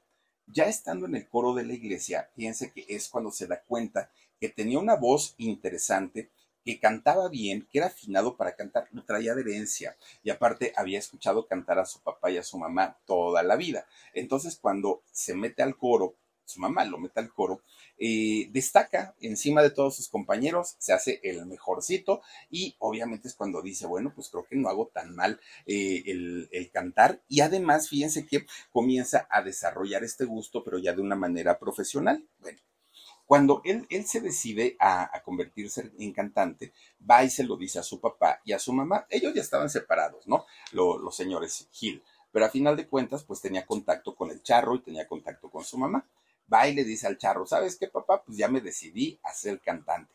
Ya estando en el coro de la iglesia, piense que es cuando se da cuenta que tenía una voz interesante, que cantaba bien, que era afinado para cantar, lo traía de herencia y aparte había escuchado cantar a su papá y a su mamá toda la vida. Entonces cuando se mete al coro su mamá lo mete al coro, eh, destaca encima de todos sus compañeros, se hace el mejorcito y obviamente es cuando dice, bueno, pues creo que no hago tan mal eh, el, cantar y además fíjense que comienza a desarrollar este gusto, pero ya de una manera profesional. Bueno. Cuando él, él se decide a, convertirse en cantante, va y se lo dice a su papá y a su mamá. Ellos ya estaban separados, ¿no? los señores Gil. Pero a final de cuentas, pues tenía contacto con el charro y tenía contacto con su mamá va y le dice al charro, ¿sabes qué, papá? Pues ya me decidí a ser cantante.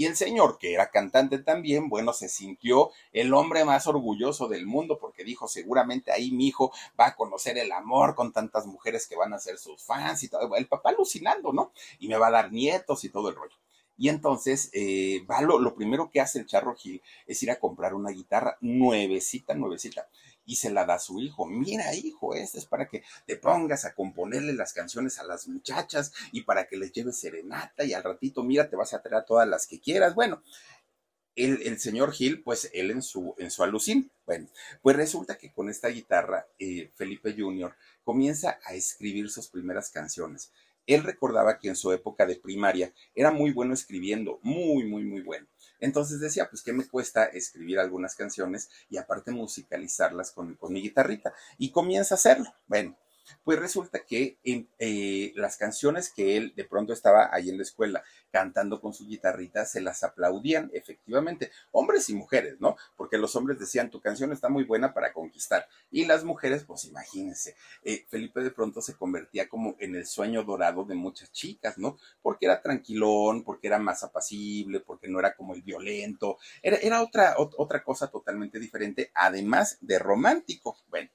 Y el señor, que era cantante también, bueno, se sintió el hombre más orgulloso del mundo porque dijo, seguramente ahí mi hijo va a conocer el amor con tantas mujeres que van a ser sus fans y todo. El papá alucinando, ¿no? Y me va a dar nietos y todo el rollo. Y entonces, eh, va lo, lo, primero que hace el Charro Gil es ir a comprar una guitarra nuevecita, nuevecita y se la da a su hijo. Mira, hijo, este es para que te pongas a componerle las canciones a las muchachas y para que les lleves serenata y al ratito, mira, te vas a traer todas las que quieras. Bueno, el, señor Gil, pues él en su, en su alucín. Bueno, pues resulta que con esta guitarra, eh, Felipe Jr. comienza a escribir sus primeras canciones. Él recordaba que en su época de primaria era muy bueno escribiendo, muy, muy, muy bueno. Entonces decía, pues, ¿qué me cuesta escribir algunas canciones y aparte musicalizarlas con, con mi guitarrita? Y comienza a hacerlo. Bueno, pues resulta que eh, las canciones que él de pronto estaba ahí en la escuela cantando con su guitarrita se las aplaudían efectivamente, hombres y mujeres, ¿no? Porque los hombres decían, tu canción está muy buena para conquistar. Y las mujeres, pues imagínense, eh, Felipe de pronto se convertía como en el sueño dorado de muchas chicas, ¿no? Porque era tranquilón, porque era más apacible, porque no era como el violento, era, era otra, otra cosa totalmente diferente, además de romántico. Bueno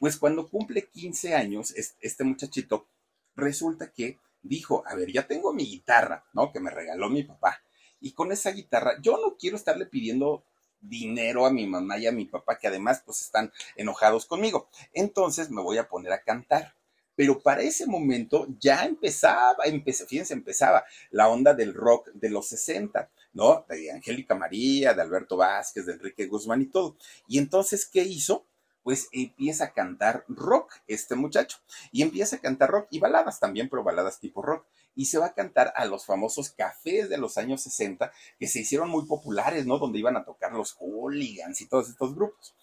pues cuando cumple 15 años, este muchachito resulta que dijo, a ver, ya tengo mi guitarra, ¿no? Que me regaló mi papá. Y con esa guitarra, yo no quiero estarle pidiendo dinero a mi mamá y a mi papá, que además pues están enojados conmigo. Entonces me voy a poner a cantar. Pero para ese momento ya empezaba, fíjense, empezaba la onda del rock de los 60, ¿no? De Angélica María, de Alberto Vázquez, de Enrique Guzmán y todo. Y entonces, ¿qué hizo? Pues empieza a cantar rock este muchacho. Y empieza a cantar rock y baladas también, pero baladas tipo rock. Y se va a cantar a los famosos cafés de los años 60 que se hicieron muy populares, ¿no? Donde iban a tocar los hooligans y todos estos grupos.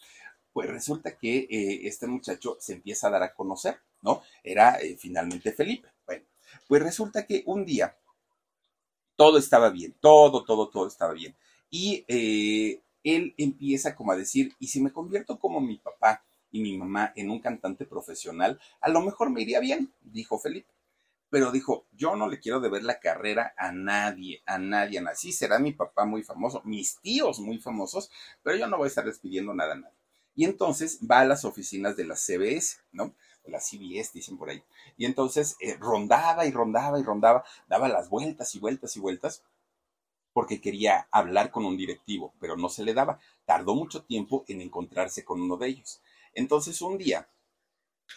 Pues resulta que eh, este muchacho se empieza a dar a conocer, ¿no? Era eh, finalmente Felipe. Bueno, pues resulta que un día todo estaba bien, todo, todo, todo estaba bien. Y eh, él empieza como a decir, y si me convierto como mi papá y mi mamá en un cantante profesional, a lo mejor me iría bien, dijo Felipe. Pero dijo, yo no le quiero deber la carrera a nadie, a nadie, así será mi papá muy famoso, mis tíos muy famosos, pero yo no voy a estar despidiendo nada a nadie. Y entonces va a las oficinas de la CBS, ¿no? La CBS, dicen por ahí. Y entonces eh, rondaba y rondaba y rondaba, daba las vueltas y vueltas y vueltas porque quería hablar con un directivo, pero no se le daba. Tardó mucho tiempo en encontrarse con uno de ellos. Entonces un día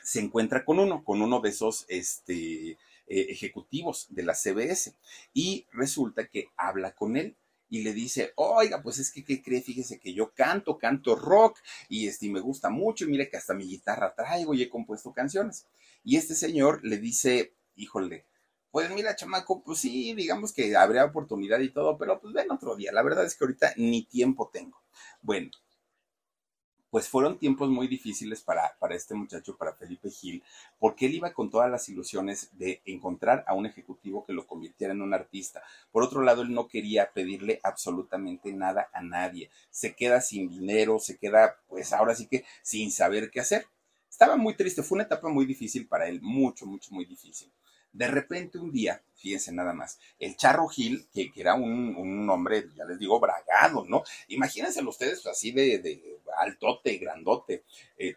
se encuentra con uno, con uno de esos este, eh, ejecutivos de la CBS y resulta que habla con él y le dice, oiga, pues es que, ¿qué cree? Fíjese que yo canto, canto rock y este, me gusta mucho y mire que hasta mi guitarra traigo y he compuesto canciones. Y este señor le dice, híjole, pues mira, chamaco, pues sí, digamos que habría oportunidad y todo, pero pues ven otro día. La verdad es que ahorita ni tiempo tengo. Bueno, pues fueron tiempos muy difíciles para, para este muchacho, para Felipe Gil, porque él iba con todas las ilusiones de encontrar a un ejecutivo que lo convirtiera en un artista. Por otro lado, él no quería pedirle absolutamente nada a nadie. Se queda sin dinero, se queda, pues ahora sí que sin saber qué hacer. Estaba muy triste, fue una etapa muy difícil para él, mucho, mucho, muy difícil. De repente un día, fíjense nada más, el Charro Gil, que, era un, hombre, ya les digo, bragado, ¿no? Imagínense ustedes así de, de altote, grandote. Eh,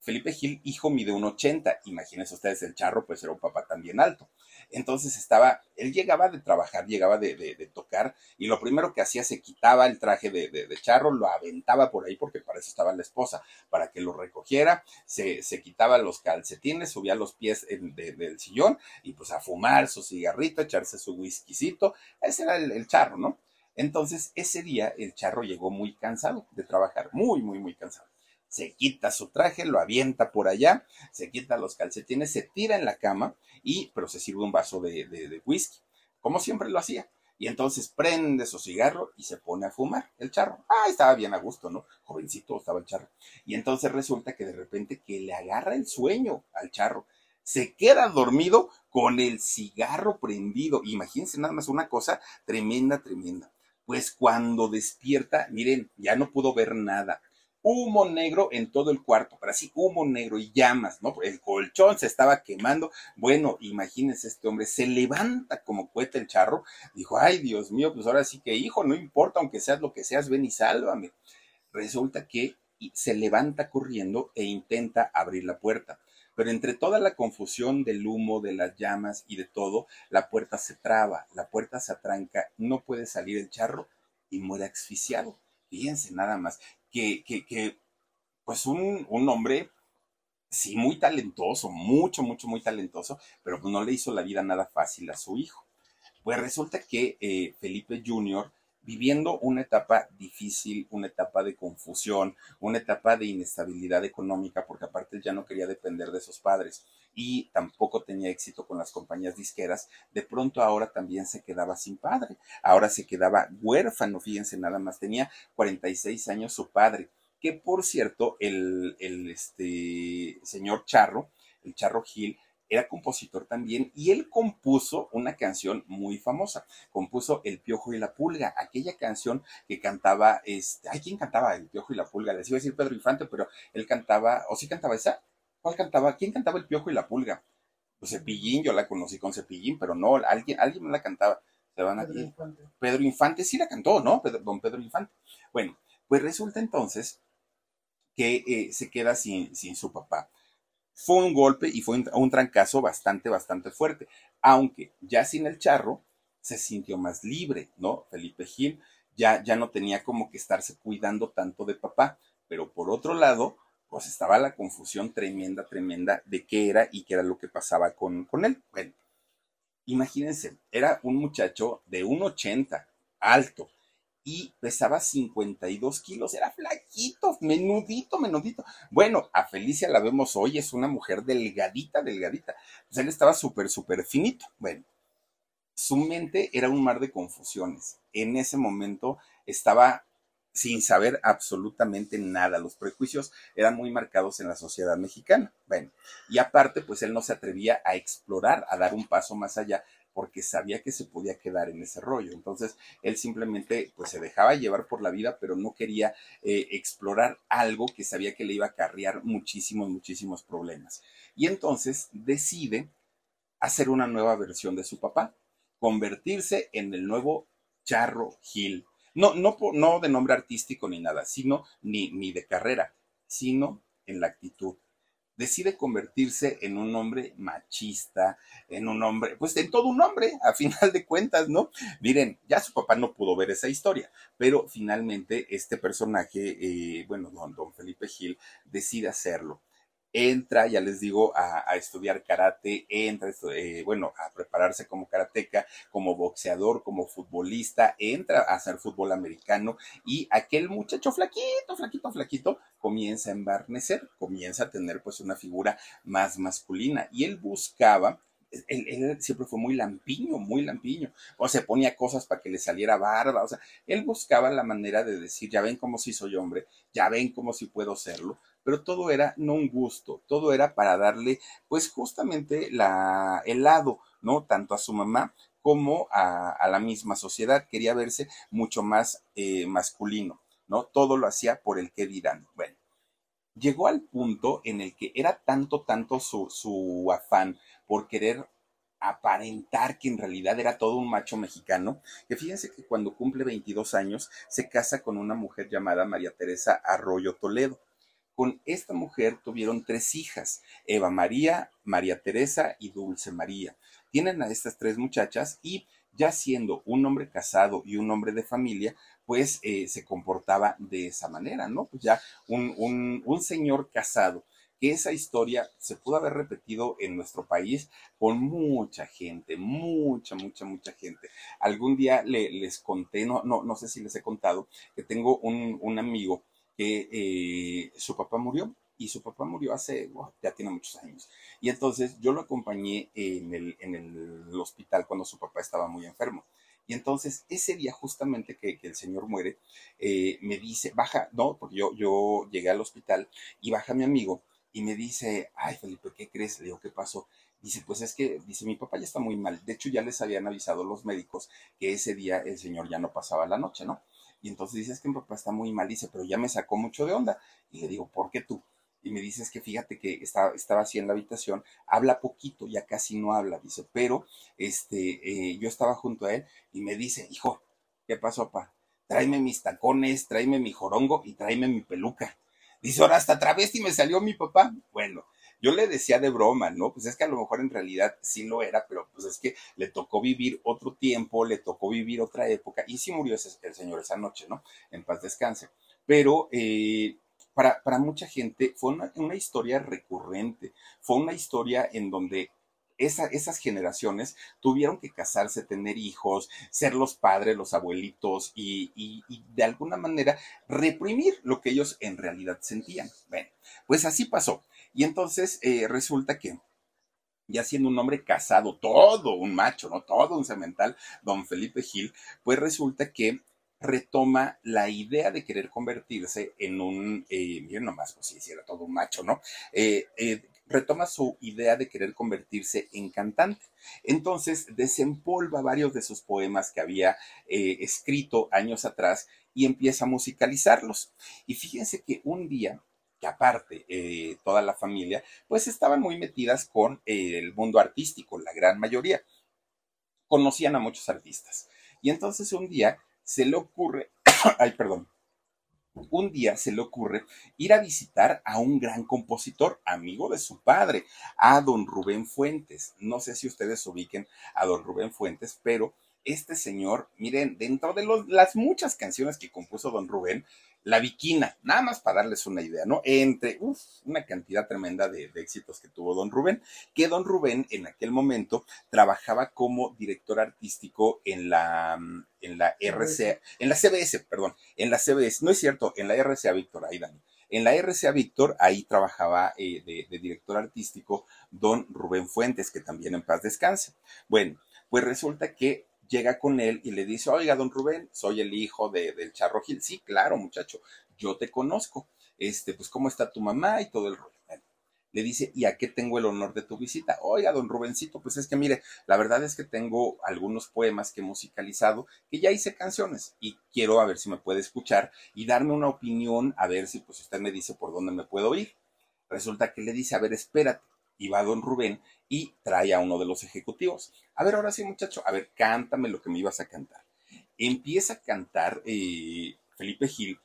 Felipe Gil, hijo, mide un 80. Imagínense ustedes, el Charro, pues era un papá también alto. Entonces estaba, él llegaba de trabajar, llegaba de, de, tocar, y lo primero que hacía, se quitaba el traje de, de, charro, lo aventaba por ahí, porque para eso estaba la esposa, para que lo recogiera, se, se quitaba los calcetines, subía los pies del sillón, y pues a fumar su cigarrito, echarse su whiskycito, ese era el, el charro, ¿no? Entonces, ese día el charro llegó muy cansado de trabajar, muy, muy, muy cansado se quita su traje, lo avienta por allá, se quita los calcetines, se tira en la cama y, pero se sirve un vaso de, whisky, como siempre lo hacía. Y entonces prende su cigarro y se pone a fumar el charro. Ah, estaba bien a gusto, ¿no? Jovencito estaba el charro. Y entonces resulta que de repente que le agarra el sueño al charro. Se queda dormido con el cigarro prendido. Imagínense nada más una cosa tremenda, tremenda. Pues cuando despierta, miren, ya no pudo ver nada humo negro en todo el cuarto, pero así humo negro y llamas, ¿no? El colchón se estaba quemando. Bueno, imagínense este hombre, se levanta como cueta el charro, dijo, ay Dios mío, pues ahora sí que hijo, no importa, aunque seas lo que seas, ven y sálvame. Resulta que se levanta corriendo e intenta abrir la puerta. Pero entre toda la confusión del humo, de las llamas y de todo, la puerta se traba, la puerta se atranca, no puede salir el charro y muere asfixiado. Fíjense nada más que, que, que pues un, un, hombre, sí, muy talentoso, mucho, mucho, muy talentoso, pero pues no le hizo la vida nada fácil a su hijo. Pues resulta que eh, Felipe Jr., viviendo una etapa difícil, una etapa de confusión, una etapa de inestabilidad económica, porque aparte ya no quería depender de sus padres y tampoco tenía éxito con las compañías disqueras, de pronto ahora también se quedaba sin padre, ahora se quedaba huérfano, fíjense nada más, tenía 46 años su padre, que por cierto, el, el este, señor Charro, el Charro Gil, era compositor también y él compuso una canción muy famosa. Compuso El Piojo y la Pulga, aquella canción que cantaba, este, ay, ¿quién cantaba El Piojo y la Pulga? Les iba a decir Pedro Infante, pero él cantaba, o sí cantaba esa. ¿Cuál cantaba? ¿Quién cantaba El Piojo y la Pulga? Pues Cepillín, yo la conocí con Cepillín, pero no, alguien, alguien me la cantaba. Se van Pedro Infante. Pedro Infante sí la cantó, ¿no? don Pedro Infante. Bueno, pues resulta entonces que eh, se queda sin, sin su papá fue un golpe y fue un, trancazo bastante, bastante fuerte. Aunque ya sin el charro se sintió más libre, ¿no? Felipe Gil ya, ya no tenía como que estarse cuidando tanto de papá. Pero por otro lado, pues estaba la confusión tremenda, tremenda de qué era y qué era lo que pasaba con, con él. Bueno, imagínense, era un muchacho de 1,80, alto, y pesaba 52 kilos, era flaquito, menudito, menudito. Bueno, a Felicia la vemos hoy, es una mujer delgadita, delgadita. Pues él estaba súper, súper finito. Bueno, su mente era un mar de confusiones. En ese momento estaba sin saber absolutamente nada. Los prejuicios eran muy marcados en la sociedad mexicana. Bueno, y aparte, pues él no se atrevía a explorar, a dar un paso más allá porque sabía que se podía quedar en ese rollo. Entonces, él simplemente pues se dejaba llevar por la vida, pero no quería eh, explorar algo que sabía que le iba a acarrear muchísimos, muchísimos problemas. Y entonces decide hacer una nueva versión de su papá, convertirse en el nuevo Charro Gil. No, no, no de nombre artístico ni nada, sino ni, ni de carrera, sino en la actitud, decide convertirse en un hombre machista, en un hombre, pues en todo un hombre, (laughs) a final de cuentas, ¿no? Miren, ya su papá no pudo ver esa historia, pero finalmente este personaje, eh, bueno, don, don Felipe Gil, decide hacerlo entra, ya les digo, a, estudiar karate, entra, eh, bueno, a prepararse como karateca, como boxeador, como futbolista, entra a hacer fútbol americano y aquel muchacho flaquito, flaquito, flaquito, comienza a embarnecer, comienza a tener pues una figura más masculina y él buscaba él, siempre fue muy lampiño, muy lampiño. O se ponía cosas para que le saliera barba. O sea, él buscaba la manera de decir, ya ven cómo si soy hombre, ya ven cómo si puedo serlo pero todo era no un gusto, todo era para darle pues justamente la, el lado, ¿no? Tanto a su mamá como a, la misma sociedad, quería verse mucho más eh, masculino, ¿no? Todo lo hacía por el que dirán. Bueno, llegó al punto en el que era tanto, tanto su, su afán por querer aparentar que en realidad era todo un macho mexicano, que fíjense que cuando cumple 22 años se casa con una mujer llamada María Teresa Arroyo Toledo. Con esta mujer tuvieron tres hijas, Eva María, María Teresa y Dulce María. Tienen a estas tres muchachas y ya siendo un hombre casado y un hombre de familia, pues eh, se comportaba de esa manera, ¿no? Pues ya un, un, señor casado que esa historia se pudo haber repetido en nuestro país con mucha gente, mucha, mucha, mucha gente. Algún día le, les conté, no, no, no sé si les he contado, que tengo un, un amigo que eh, su papá murió y su papá murió hace, ya tiene muchos años. Y entonces yo lo acompañé en el, en el hospital cuando su papá estaba muy enfermo. Y entonces ese día justamente que, que el señor muere, eh, me dice, baja, no, porque yo, yo llegué al hospital y baja mi amigo y me dice, ay Felipe, ¿qué crees? Le digo, ¿qué pasó? Dice, pues es que, dice, mi papá ya está muy mal. De hecho, ya les habían avisado los médicos que ese día el señor ya no pasaba la noche, ¿no? Y entonces dice, es que mi papá está muy mal, dice, pero ya me sacó mucho de onda. Y le digo, ¿por qué tú? Y me dice, es que fíjate que estaba, estaba así en la habitación, habla poquito, ya casi no habla, dice, pero este, eh, yo estaba junto a él y me dice, hijo, ¿qué pasó, papá? Tráeme mis tacones, tráeme mi jorongo y tráeme mi peluca. Dice, ahora hasta travesti me salió mi papá. Bueno, yo le decía de broma, ¿no? Pues es que a lo mejor en realidad sí lo era, pero pues es que le tocó vivir otro tiempo, le tocó vivir otra época y sí murió ese, el señor esa noche, ¿no? En paz descanse. Pero eh, para, para, mucha gente fue una, una, historia recurrente, fue una historia en donde esa, esas generaciones tuvieron que casarse, tener hijos, ser los padres, los abuelitos y, de alguna manera reprimir lo que ellos en realidad sentían. Bueno, pues así pasó. Y entonces eh, resulta que ya siendo un hombre casado, todo un macho, ¿no? Todo un cemental, don Felipe Gil, pues resulta que retoma la idea de querer convertirse en un, eh, miren nomás, pues si hiciera todo un macho, ¿no? Eh, eh, retoma su idea de querer convertirse en cantante. Entonces desempolva varios de sus poemas que había eh, escrito años atrás y empieza a musicalizarlos. Y fíjense que un día que aparte eh, toda la familia, pues estaban muy metidas con eh, el mundo artístico, la gran mayoría. Conocían a muchos artistas. Y entonces un día se le ocurre, (coughs) ay, perdón, un día se le ocurre ir a visitar a un gran compositor, amigo de su padre, a don Rubén Fuentes. No sé si ustedes ubiquen a don Rubén Fuentes, pero este señor, miren, dentro de los, las muchas canciones que compuso don Rubén, la Viquina, nada más para darles una idea, ¿no? Entre uf, una cantidad tremenda de, de, éxitos que tuvo don Rubén, que don Rubén en aquel momento trabajaba como director artístico en la, en la RCA, en la CBS, perdón, en la CBS, no es cierto, en la RCA Víctor, ahí Dani. En la RCA Víctor, ahí trabajaba eh, de, de director artístico don Rubén Fuentes, que también en paz descanse. Bueno, pues resulta que llega con él y le dice, oiga, don Rubén, soy el hijo de, del Charro Gil. Sí, claro, muchacho, yo te conozco. Este, pues, ¿cómo está tu mamá y todo el rollo? Le dice, ¿y a qué tengo el honor de tu visita? Oiga, don Rubencito, pues es que mire, la verdad es que tengo algunos poemas que he musicalizado, que ya hice canciones y quiero a ver si me puede escuchar y darme una opinión, a ver si pues usted me dice por dónde me puedo ir. Resulta que le dice, a ver, espérate. Y va don Rubén y trae a uno de los ejecutivos. A ver, ahora sí, muchacho, a ver, cántame lo que me ibas a cantar. Empieza a cantar eh, Felipe Gil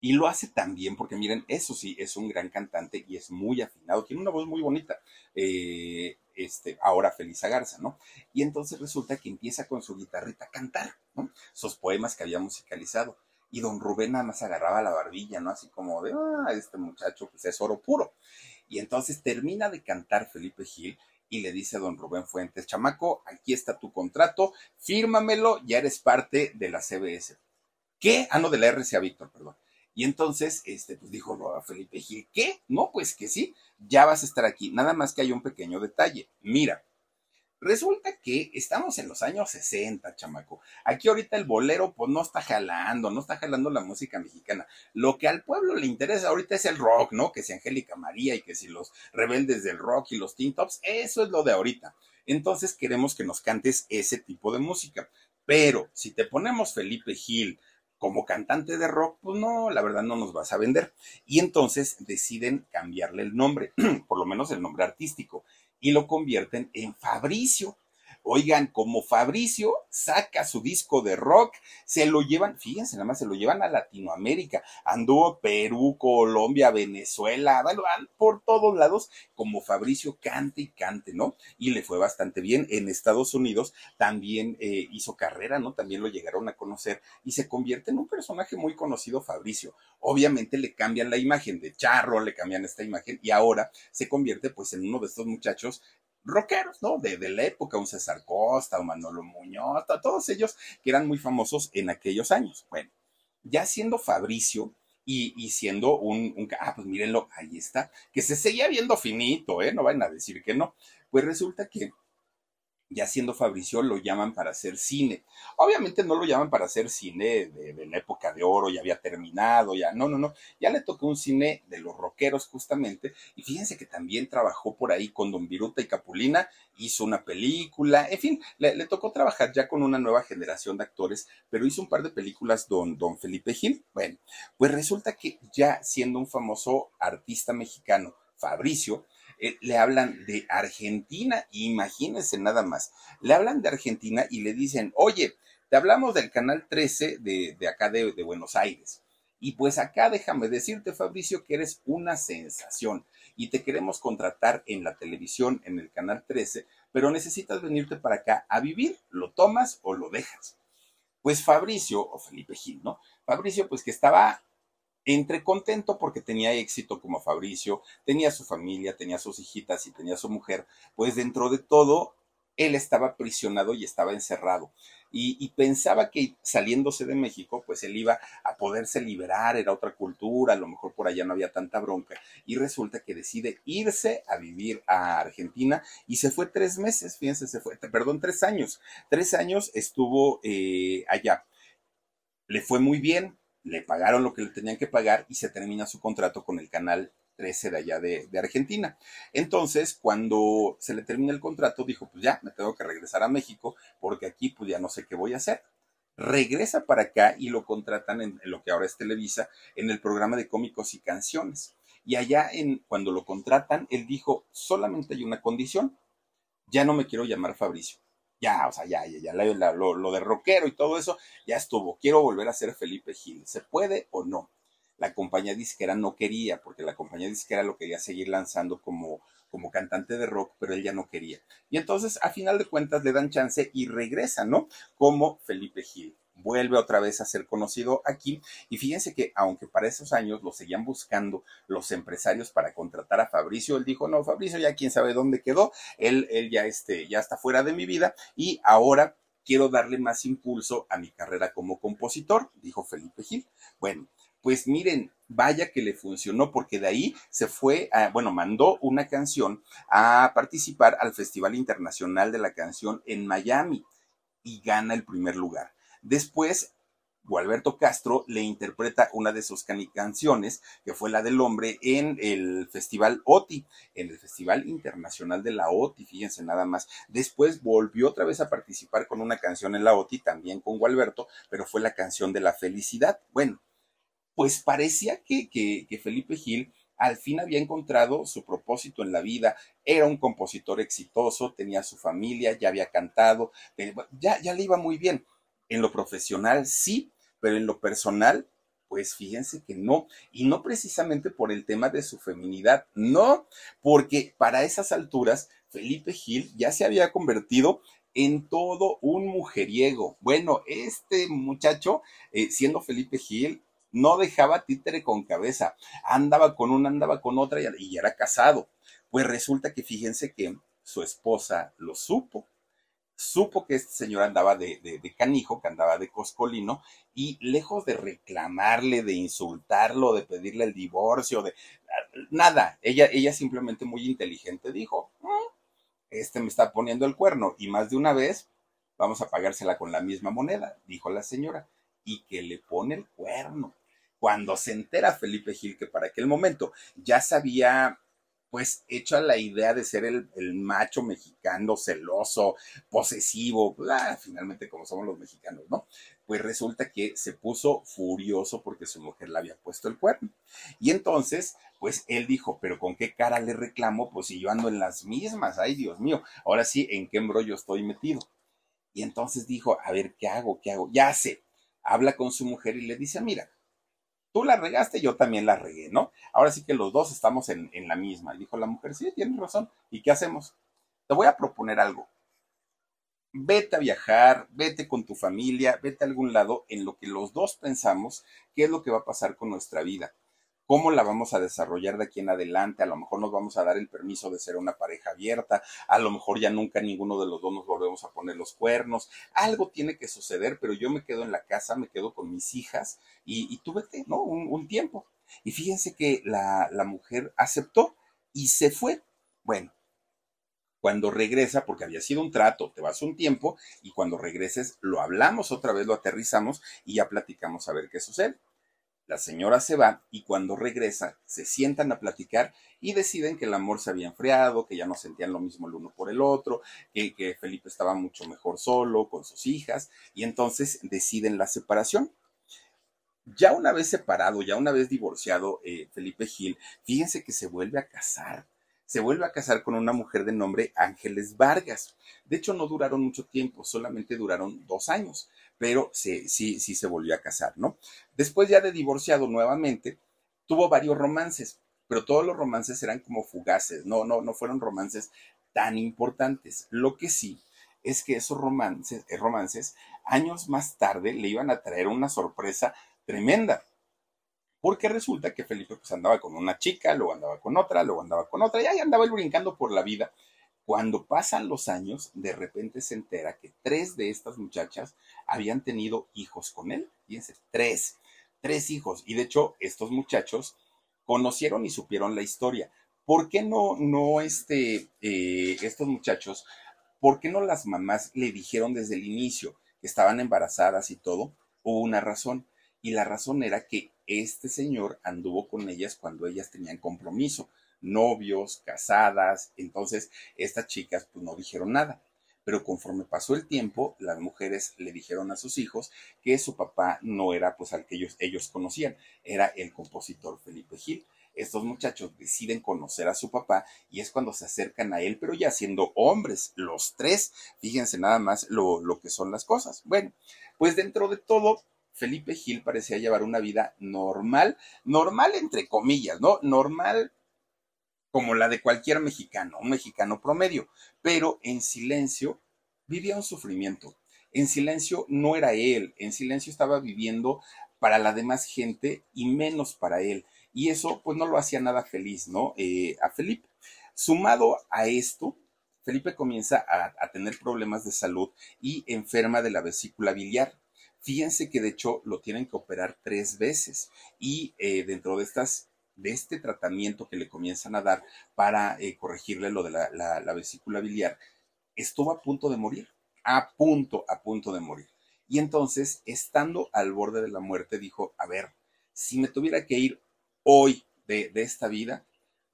y lo hace tan bien, porque miren, eso sí, es un gran cantante y es muy afinado, tiene una voz muy bonita. Eh, este, ahora Felisa Garza, ¿no? Y entonces resulta que empieza con su guitarrita a cantar, ¿no? Sus poemas que había musicalizado. Y don Rubén nada más agarraba la barbilla, ¿no? Así como de, ah, este muchacho pues es oro puro. Y entonces termina de cantar Felipe Gil y le dice a don Rubén Fuentes, chamaco, aquí está tu contrato, fírmamelo, ya eres parte de la CBS. ¿Qué? Ah, no, de la RCA Víctor, perdón. Y entonces, este, pues dijo a Felipe Gil, ¿qué? No, pues que sí, ya vas a estar aquí. Nada más que hay un pequeño detalle. Mira, Resulta que estamos en los años 60, chamaco. Aquí ahorita el bolero pues no está jalando, no está jalando la música mexicana. Lo que al pueblo le interesa ahorita es el rock, ¿no? Que si Angélica María y que si los rebeldes del rock y los teen tops, eso es lo de ahorita. Entonces queremos que nos cantes ese tipo de música. Pero si te ponemos Felipe Gil, como cantante de rock, pues no, la verdad no nos vas a vender. Y entonces deciden cambiarle el nombre, (clears throat) por lo menos el nombre artístico y lo convierten en Fabricio. Oigan, como Fabricio saca su disco de rock, se lo llevan, fíjense, nada más se lo llevan a Latinoamérica, anduvo Perú, Colombia, Venezuela, por todos lados, como Fabricio cante y cante, ¿no? Y le fue bastante bien. En Estados Unidos también eh, hizo carrera, ¿no? También lo llegaron a conocer y se convierte en un personaje muy conocido, Fabricio. Obviamente le cambian la imagen de charro, le cambian esta imagen y ahora se convierte pues en uno de estos muchachos rockeros, ¿no? De, la época, un César Costa, un Manolo Muñoz, todos ellos que eran muy famosos en aquellos años. Bueno, ya siendo Fabricio, y, siendo un, un, ah, pues mírenlo, ahí está, que se seguía viendo finito, ¿eh? No van a decir que no. Pues resulta que ya siendo Fabricio, lo llaman para hacer cine. Obviamente no lo llaman para hacer cine de, la época de oro, ya había terminado, ya, no, no, no, ya le tocó un cine de los rockeros justamente, y fíjense que también trabajó por ahí con Don Viruta y Capulina, hizo una película, en fin, le, tocó trabajar ya con una nueva generación de actores, pero hizo un par de películas don, don Felipe Gil. Bueno, pues resulta que ya siendo un famoso artista mexicano, Fabricio, eh, le hablan de Argentina, imagínense nada más, le hablan de Argentina y le dicen, oye, te hablamos del canal 13 de, acá de, de Buenos Aires. Y pues acá déjame decirte, Fabricio, que eres una sensación y te queremos contratar en la televisión, en el canal 13, pero necesitas venirte para acá a vivir, lo tomas o lo dejas. Pues Fabricio, o Felipe Gil, ¿no? Fabricio, pues que estaba entre contento porque tenía éxito como Fabricio, tenía su familia, tenía sus hijitas y tenía su mujer, pues dentro de todo él estaba prisionado y estaba encerrado. Y, pensaba que saliéndose de México, pues él iba a poderse liberar, era otra cultura, a lo mejor por allá no había tanta bronca. Y resulta que decide irse a vivir a Argentina y se fue tres meses, fíjense, se fue, perdón, tres años. Tres años estuvo eh, allá. Le fue muy bien, le pagaron lo que le tenían que pagar y se termina su contrato con el canal 13 de allá de, Argentina. Entonces, cuando se le termina el contrato, dijo, pues ya, me tengo que regresar a México porque aquí pues ya no sé qué voy a hacer. Regresa para acá y lo contratan en, lo que ahora es Televisa, en el programa de cómicos y canciones. Y allá, en, cuando lo contratan, él dijo, solamente hay una condición, ya no me quiero llamar Fabricio, ya, o sea, ya, ya, ya lo, de rockero y todo eso, ya estuvo. Quiero volver a ser Felipe Gil. ¿Se puede o no? La compañía disquera no quería, porque la compañía disquera lo quería seguir lanzando como, como cantante de rock, pero él ya no quería. Y entonces, a final de cuentas, le dan chance y regresa, ¿no? Como Felipe Gil vuelve otra vez a ser conocido aquí. Y fíjense que aunque para esos años lo seguían buscando los empresarios para contratar a Fabricio, él dijo, no, Fabricio ya quién sabe dónde quedó, él, él ya, este, ya está fuera de mi vida y ahora quiero darle más impulso a mi carrera como compositor, dijo Felipe Gil. Bueno, pues miren, vaya que le funcionó porque de ahí se fue, bueno, mandó una canción a participar al Festival Internacional de la Canción en Miami y gana el primer lugar. Después, Gualberto Castro le interpreta una de sus canciones, que fue la del hombre, en el Festival OTI, en el Festival Internacional de la OTI, fíjense nada más. Después volvió otra vez a participar con una canción en la OTI, también con Gualberto, pero fue la canción de la felicidad. Bueno, pues parecía que, que, Felipe Gil al fin había encontrado su propósito en la vida, era un compositor exitoso, tenía su familia, ya había cantado, ya, ya le iba muy bien en lo profesional sí, pero en lo personal, pues fíjense que no. Y no precisamente por el tema de su feminidad, no, porque para esas alturas Felipe Gil ya se había convertido en todo un mujeriego. Bueno, este muchacho, eh, siendo Felipe Gil, no dejaba títere con cabeza, andaba con una, andaba con otra y, y era casado. Pues resulta que fíjense que su esposa lo supo supo que este señor andaba de, canijo, que andaba de coscolino, y lejos de reclamarle, de insultarlo, de pedirle el divorcio, de nada, ella, ella simplemente muy inteligente dijo, mm, este me está poniendo el cuerno, y más de una vez vamos a pagársela con la misma moneda, dijo la señora, y que le pone el cuerno. Cuando se entera Felipe Gil que para aquel momento ya sabía pues hecho a la idea de ser el, macho mexicano celoso, posesivo, ah, finalmente como somos los mexicanos, ¿no? Pues resulta que se puso furioso porque su mujer le había puesto el cuerno. Y entonces, pues él dijo, pero ¿con qué cara le reclamo? Pues si yo ando en las mismas, ay Dios mío, ahora sí, ¿en qué embrollo estoy metido? Y entonces dijo, a ver, ¿qué hago? ¿Qué hago? Ya sé. Habla con su mujer y le dice, mira, tú la regaste, yo también la regué, ¿no? Ahora sí que los dos estamos en, la misma. Y dijo la mujer, sí, tienes razón. ¿Y qué hacemos? Te voy a proponer algo. Vete a viajar, vete con tu familia, vete a algún lado en lo que los dos pensamos qué es lo que va a pasar con nuestra vida. Cómo la vamos a desarrollar de aquí en adelante. A lo mejor nos vamos a dar el permiso de ser una pareja abierta, a lo mejor ya nunca ninguno de los dos nos volvemos a poner los cuernos. Algo tiene que suceder, pero yo me quedo en la casa, me quedo con mis hijas y, y tú vete, ¿no? Un, tiempo. Y fíjense que la mujer aceptó y se fue. Bueno, cuando regresa, porque había sido un trato, te vas un tiempo y cuando regreses lo hablamos otra vez, lo aterrizamos y ya platicamos a ver qué sucede. La señora se va y cuando regresa se sientan a platicar y deciden que el amor se había enfriado, que ya no sentían lo mismo el uno por el otro, que, Felipe estaba mucho mejor solo con sus hijas y entonces deciden la separación. Ya una vez separado, ya una vez divorciado eh, Felipe Gil, fíjense que se vuelve a casar se vuelve a casar con una mujer de nombre Ángeles Vargas. De hecho, no duraron mucho tiempo, solamente duraron dos años pero sí, sí, se volvió a casar, ¿no? Después ya de divorciado nuevamente, tuvo varios romances, pero todos los romances eran como fugaces, no, no, no fueron romances tan importantes. Lo que sí es que esos romances, eh, romances años más tarde le iban a traer una sorpresa tremenda. Porque resulta que Felipe pues andaba con una chica, luego andaba con otra, luego andaba con otra, y ahí andaba él brincando por la vida cuando pasan los años, de repente se entera que tres de estas muchachas habían tenido hijos con él. Fíjense, tres, tres hijos. Y de hecho, estos muchachos conocieron y supieron la historia. ¿Por qué no, no este, eh, estos muchachos, por qué no las mamás le dijeron desde el inicio que estaban embarazadas y todo? Hubo una razón. Y la razón era que este señor anduvo con ellas cuando ellas tenían compromiso novios, casadas, entonces estas chicas pues no dijeron nada. Pero conforme pasó el tiempo, las mujeres le dijeron a sus hijos que su papá no era pues al que ellos, ellos conocían, era el compositor Felipe Gil. Estos muchachos deciden conocer a su papá y es cuando se acercan a él, pero ya siendo hombres, los tres, fíjense nada más lo, lo que son las cosas. Bueno, pues dentro de todo, Felipe Gil parecía llevar una vida normal, normal entre comillas, ¿no? Normal como la de cualquier mexicano, un mexicano promedio, pero en silencio vivía un sufrimiento. En silencio no era él, en silencio estaba viviendo para la demás gente y menos para él. Y eso pues no lo hacía nada feliz, ¿no? Eh, a Felipe. Sumado a esto, Felipe comienza a, tener problemas de salud y enferma de la vesícula biliar. Fíjense que de hecho lo tienen que operar tres veces y eh, dentro de estas de este tratamiento que le comienzan a dar para eh, corregirle lo de la, vesícula biliar, estuvo a punto de morir, a punto, a punto de morir. Y entonces, estando al borde de la muerte, dijo, a ver, si me tuviera que ir hoy de, de esta vida,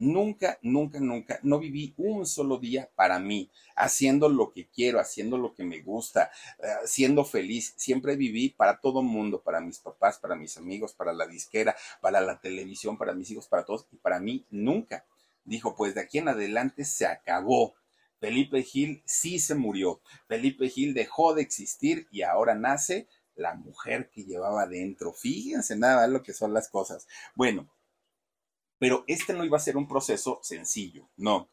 Nunca, nunca, nunca, no viví un solo día para mí, haciendo lo que quiero, haciendo lo que me gusta, eh, siendo feliz. Siempre viví para todo mundo, para mis papás, para mis amigos, para la disquera, para la televisión, para mis hijos, para todos, y para mí nunca. Dijo, pues de aquí en adelante se acabó. Felipe Gil sí se murió. Felipe Gil dejó de existir y ahora nace la mujer que llevaba dentro. Fíjense nada lo que son las cosas. Bueno, pero este no iba a ser un proceso sencillo, no.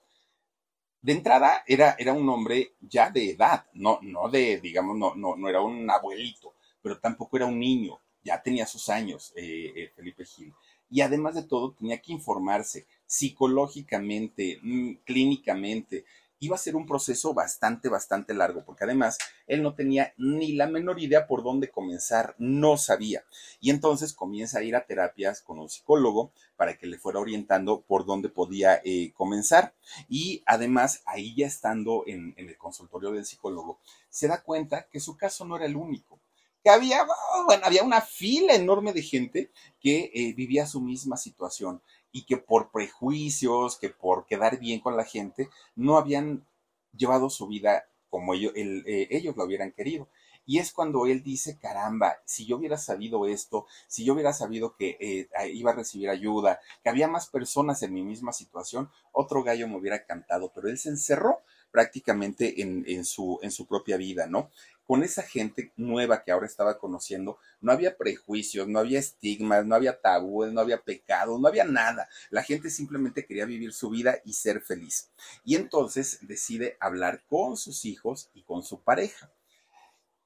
De entrada era, era un hombre ya de edad, no, no de, digamos, no, no, no era un abuelito, pero tampoco era un niño, ya tenía sus años eh, eh, Felipe Gil. Y además de todo tenía que informarse psicológicamente, mm, clínicamente, iba a ser un proceso bastante, bastante largo, porque además él no tenía ni la menor idea por dónde comenzar, no sabía. Y entonces comienza a ir a terapias con un psicólogo para que le fuera orientando por dónde podía eh, comenzar. Y además, ahí ya estando en, el consultorio del psicólogo, se da cuenta que su caso no era el único que había, bueno, había una fila enorme de gente que eh, vivía su misma situación y que por prejuicios, que por quedar bien con la gente, no habían llevado su vida como ellos, eh, ellos lo hubieran querido. Y es cuando él dice, caramba, si yo hubiera sabido esto, si yo hubiera sabido que eh, iba a recibir ayuda, que había más personas en mi misma situación, otro gallo me hubiera cantado, pero él se encerró prácticamente en, su, su propia vida, ¿no? con esa gente nueva que ahora estaba conociendo, no había prejuicios, no había estigmas, no había tabúes, no había pecados, no había nada. La gente simplemente quería vivir su vida y ser feliz. Y entonces decide hablar con sus hijos y con su pareja.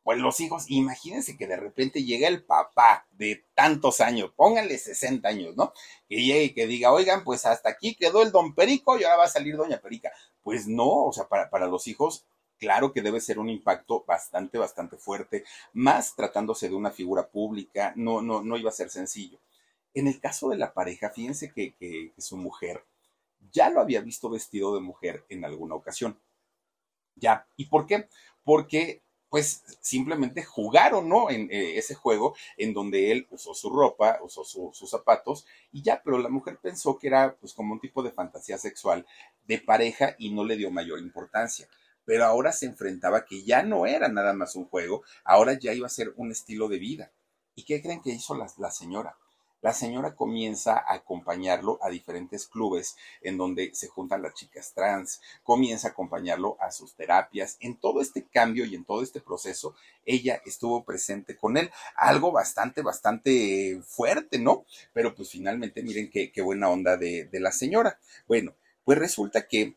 pues los hijos, imagínense que de repente llega el papá de tantos años, pónganle 60 años, ¿no? Que llegue y que diga, oigan, pues hasta aquí quedó el don Perico y ahora va a salir doña Perica. Pues no, o sea, para, para los hijos claro que debe ser un impacto bastante, bastante fuerte, más tratándose de una figura pública, no, no, no iba a ser sencillo. En el caso de la pareja, fíjense que, que, su mujer ya lo había visto vestido de mujer en alguna ocasión. Ya, ¿y por qué? Porque pues simplemente jugaron, ¿no? En eh, ese juego en donde él usó su ropa, usó sus zapatos y ya, pero la mujer pensó que era pues como un tipo de fantasía sexual de pareja y no le dio mayor importancia. Pero ahora se enfrentaba que ya no era nada más un juego, ahora ya iba a ser un estilo de vida. ¿Y qué creen que hizo la señora? La señora comienza a acompañarlo a diferentes clubes en donde se juntan las chicas trans, comienza a acompañarlo a sus terapias. En todo este cambio y en todo este proceso, ella estuvo presente con él. Algo bastante, bastante fuerte, ¿no? Pero pues finalmente miren qué, buena onda de, la señora. Bueno, pues resulta que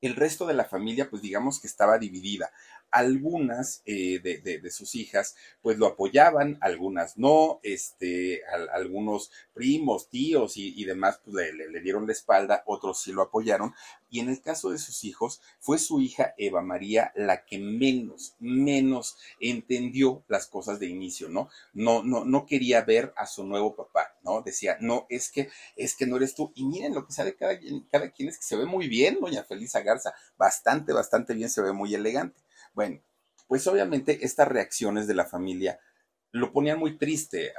el resto de la familia, pues digamos que estaba dividida algunas eh, de, sus hijas pues lo apoyaban, algunas no, este, algunos primos, tíos y, demás pues le, dieron la espalda, otros sí lo apoyaron. Y en el caso de sus hijos, fue su hija Eva María la que menos, menos entendió las cosas de inicio, ¿no? No, no, no quería ver a su nuevo papá, ¿no? Decía, no, es que, es que no eres tú. Y miren lo que sabe cada, cada quien es que se ve muy bien, doña Felisa Garza, bastante, bastante bien, se ve muy elegante. Bueno, pues obviamente estas reacciones de la familia lo ponían muy triste,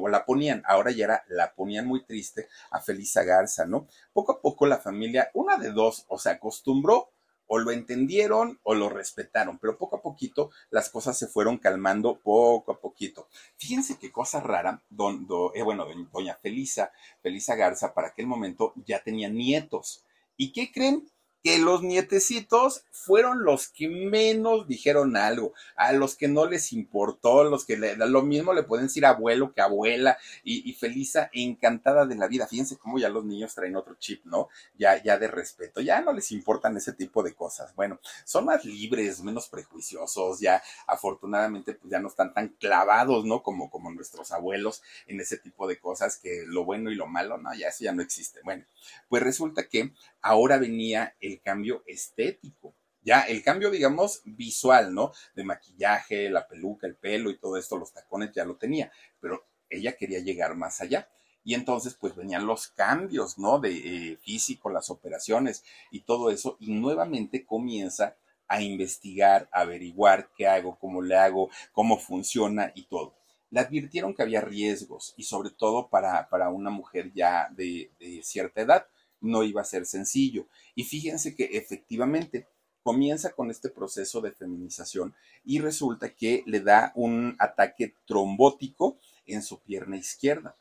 o la ponían, ahora ya era, la ponían muy triste a Felisa Garza, ¿no? Poco a poco la familia, una de dos, o se acostumbró, o lo entendieron, o lo respetaron, pero poco a poquito las cosas se fueron calmando, poco a poquito. Fíjense qué cosa rara, don, eh, bueno, doña Felisa, Felisa Garza, para aquel momento ya tenía nietos. ¿Y qué creen? Que los nietecitos fueron los que menos dijeron algo, a los que no les importó, los que le, lo mismo le pueden decir abuelo que abuela, y, y Felisa encantada de la vida. Fíjense cómo ya los niños traen otro chip, ¿no? Ya, ya de respeto, ya no les importan ese tipo de cosas. Bueno, son más libres, menos prejuiciosos, ya afortunadamente pues ya no están tan clavados, ¿no? Como, como nuestros abuelos en ese tipo de cosas, que lo bueno y lo malo, no, ya eso ya no existe. Bueno, pues resulta que ahora venía el cambio estético. Ya, el cambio, digamos, visual, ¿no? De maquillaje, la peluca, el pelo y todo esto, los tacones ya lo tenía, pero ella quería llegar más allá. Y entonces, pues venían los cambios, ¿no? De eh, físico, las operaciones y todo eso. Y nuevamente comienza a investigar, a averiguar qué hago, cómo le hago, cómo funciona y todo. Le advirtieron que había riesgos y sobre todo para, para una mujer ya de cierta edad no iba a ser sencillo. Y fíjense que efectivamente comienza con este proceso de feminización y resulta que le da un ataque trombótico en su pierna izquierda.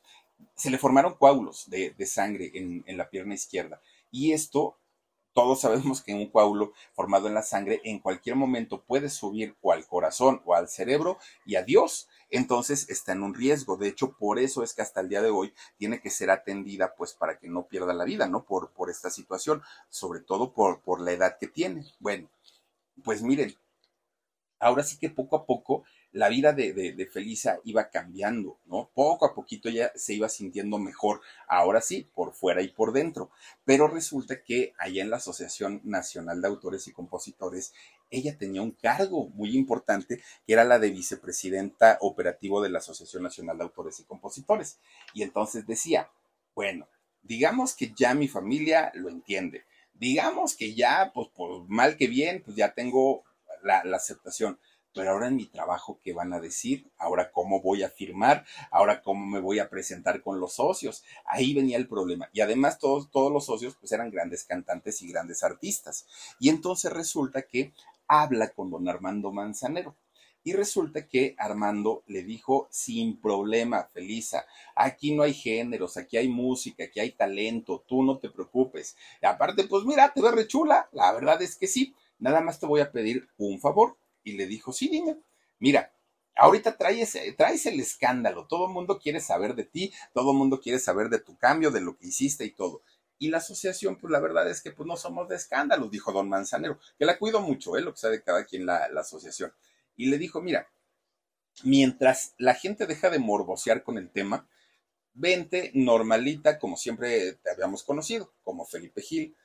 Se le formaron coágulos de, sangre en, en la pierna izquierda y esto todos sabemos que un coágulo formado en la sangre en cualquier momento puede subir o al corazón o al cerebro y adiós entonces está en un riesgo. De hecho, por eso es que hasta el día de hoy tiene que ser atendida, pues para que no pierda la vida, ¿no? Por, por esta situación, sobre todo por, por la edad que tiene. Bueno, pues miren, ahora sí que poco a poco la vida de, de, Felisa iba cambiando, ¿no? Poco a poquito ya se iba sintiendo mejor, ahora sí, por fuera y por dentro. Pero resulta que allá en la Asociación Nacional de Autores y Compositores, ella tenía un cargo muy importante, que era la de vicepresidenta operativo de la Asociación Nacional de Autores y Compositores. Y entonces decía, bueno, digamos que ya mi familia lo entiende, digamos que ya, pues por mal que bien, pues ya tengo la aceptación pero ahora en mi trabajo, ¿qué van a decir? Ahora, ¿cómo voy a firmar? Ahora, ¿cómo me voy a presentar con los socios? Ahí venía el problema. Y además, todos, todos los socios, pues eran grandes cantantes y grandes artistas. Y entonces resulta que habla con don Armando Manzanero. Y resulta que Armando le dijo sin problema, Felisa, aquí no hay géneros, aquí hay música, aquí hay talento, tú no te preocupes. Y aparte, pues mira, te ves rechula, la verdad es que sí, nada más te voy a pedir un favor y le dijo, sí, dime, mira, ahorita traes, traes el escándalo, todo el mundo quiere saber de ti, todo el mundo quiere saber de tu cambio, de lo que hiciste y todo. Y la asociación, pues la verdad es que pues no somos de escándalos, dijo don Manzanero, que la cuido mucho, ¿eh? lo que sabe cada quien la, la asociación. y le dijo, mira, mientras la gente deja de morbosear con el tema, vente normalita como siempre te habíamos conocido, como Felipe Gil.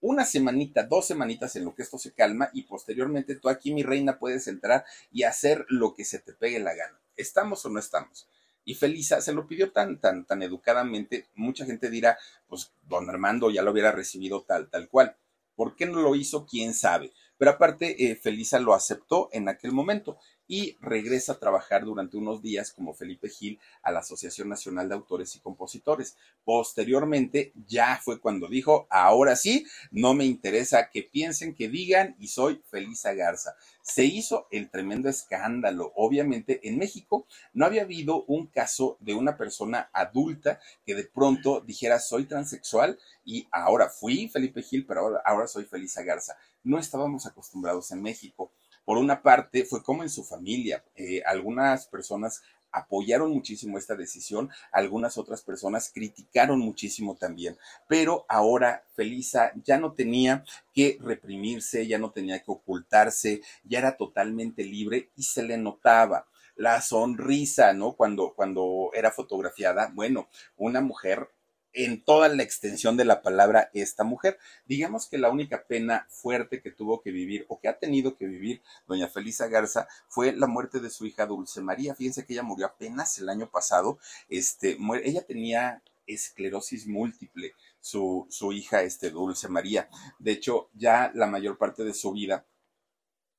Una semanita, dos semanitas en lo que esto se calma y posteriormente tú aquí, mi reina, puedes entrar y hacer lo que se te pegue la gana. ¿Estamos o no estamos? Y Felisa se lo pidió tan, tan, tan educadamente. Mucha gente dirá, pues don Armando ya lo hubiera recibido tal, tal cual. ¿Por qué no lo hizo? ¿Quién sabe? Pero aparte, eh, Felisa lo aceptó en aquel momento y regresa a trabajar durante unos días como Felipe Gil a la Asociación Nacional de Autores y Compositores. Posteriormente ya fue cuando dijo, ahora sí, no me interesa que piensen, que digan y soy Felisa Garza. Se hizo el tremendo escándalo. Obviamente en México no había habido un caso de una persona adulta que de pronto dijera soy transexual y ahora fui Felipe Gil, pero ahora, ahora soy Felisa Garza. No estábamos acostumbrados en México. Por una parte, fue como en su familia. Eh, algunas personas apoyaron muchísimo esta decisión, algunas otras personas criticaron muchísimo también, pero ahora Felisa ya no tenía que reprimirse, ya no tenía que ocultarse, ya era totalmente libre y se le notaba la sonrisa, ¿no? Cuando, cuando era fotografiada, bueno, una mujer en toda la extensión de la palabra esta mujer. Digamos que la única pena fuerte que tuvo que vivir o que ha tenido que vivir doña Felisa Garza fue la muerte de su hija Dulce María. Fíjense que ella murió apenas el año pasado. Este, ella tenía esclerosis múltiple, su, su hija este, Dulce María. De hecho, ya la mayor parte de su vida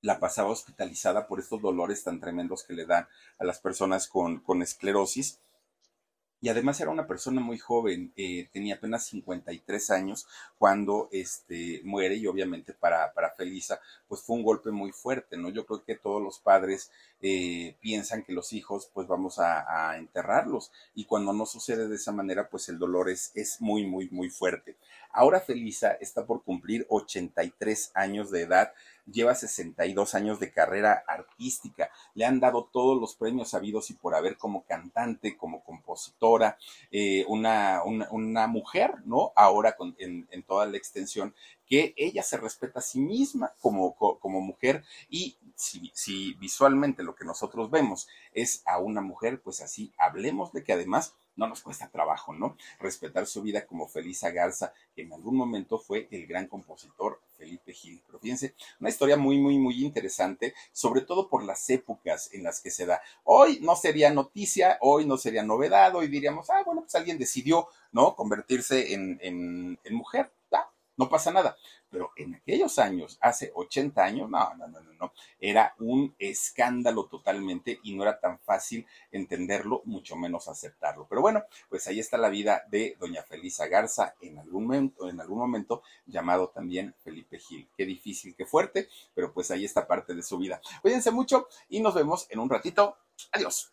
la pasaba hospitalizada por estos dolores tan tremendos que le dan a las personas con, con esclerosis y además era una persona muy joven, eh, tenía apenas 53 años cuando este, muere y obviamente para, para Felisa pues fue un golpe muy fuerte, ¿no? Yo creo que todos los padres eh, piensan que los hijos pues vamos a, a, enterrarlos y cuando no sucede de esa manera pues el dolor es, es muy, muy, muy fuerte. Ahora Felisa está por cumplir 83 años de edad, lleva 62 años de carrera artística, le han dado todos los premios habidos y por haber como cantante, como compositora, eh, una, una, mujer, ¿no? Ahora con, en, en toda la extensión que ella se respeta a sí misma como, como mujer y si, si, visualmente lo que nosotros vemos es a una mujer, pues así hablemos de que además no nos cuesta trabajo, ¿no? Respetar su vida como Felisa Garza, que en algún momento fue el gran compositor Felipe Gil. Pero fíjense, una historia muy, muy, muy interesante, sobre todo por las épocas en las que se da. Hoy no sería noticia, hoy no sería novedad, hoy diríamos, ah, bueno, pues alguien decidió, ¿no? Convertirse en, en, en mujer no pasa nada. Pero en aquellos años, hace 80 años, no, no, no, no, no, era un escándalo totalmente y no era tan fácil entenderlo, mucho menos aceptarlo. Pero bueno, pues ahí está la vida de doña Felisa Garza en algún momento, en algún momento llamado también Felipe Gil. Qué difícil, qué fuerte, pero pues ahí está parte de su vida. Cuídense mucho y nos vemos en un ratito. Adiós.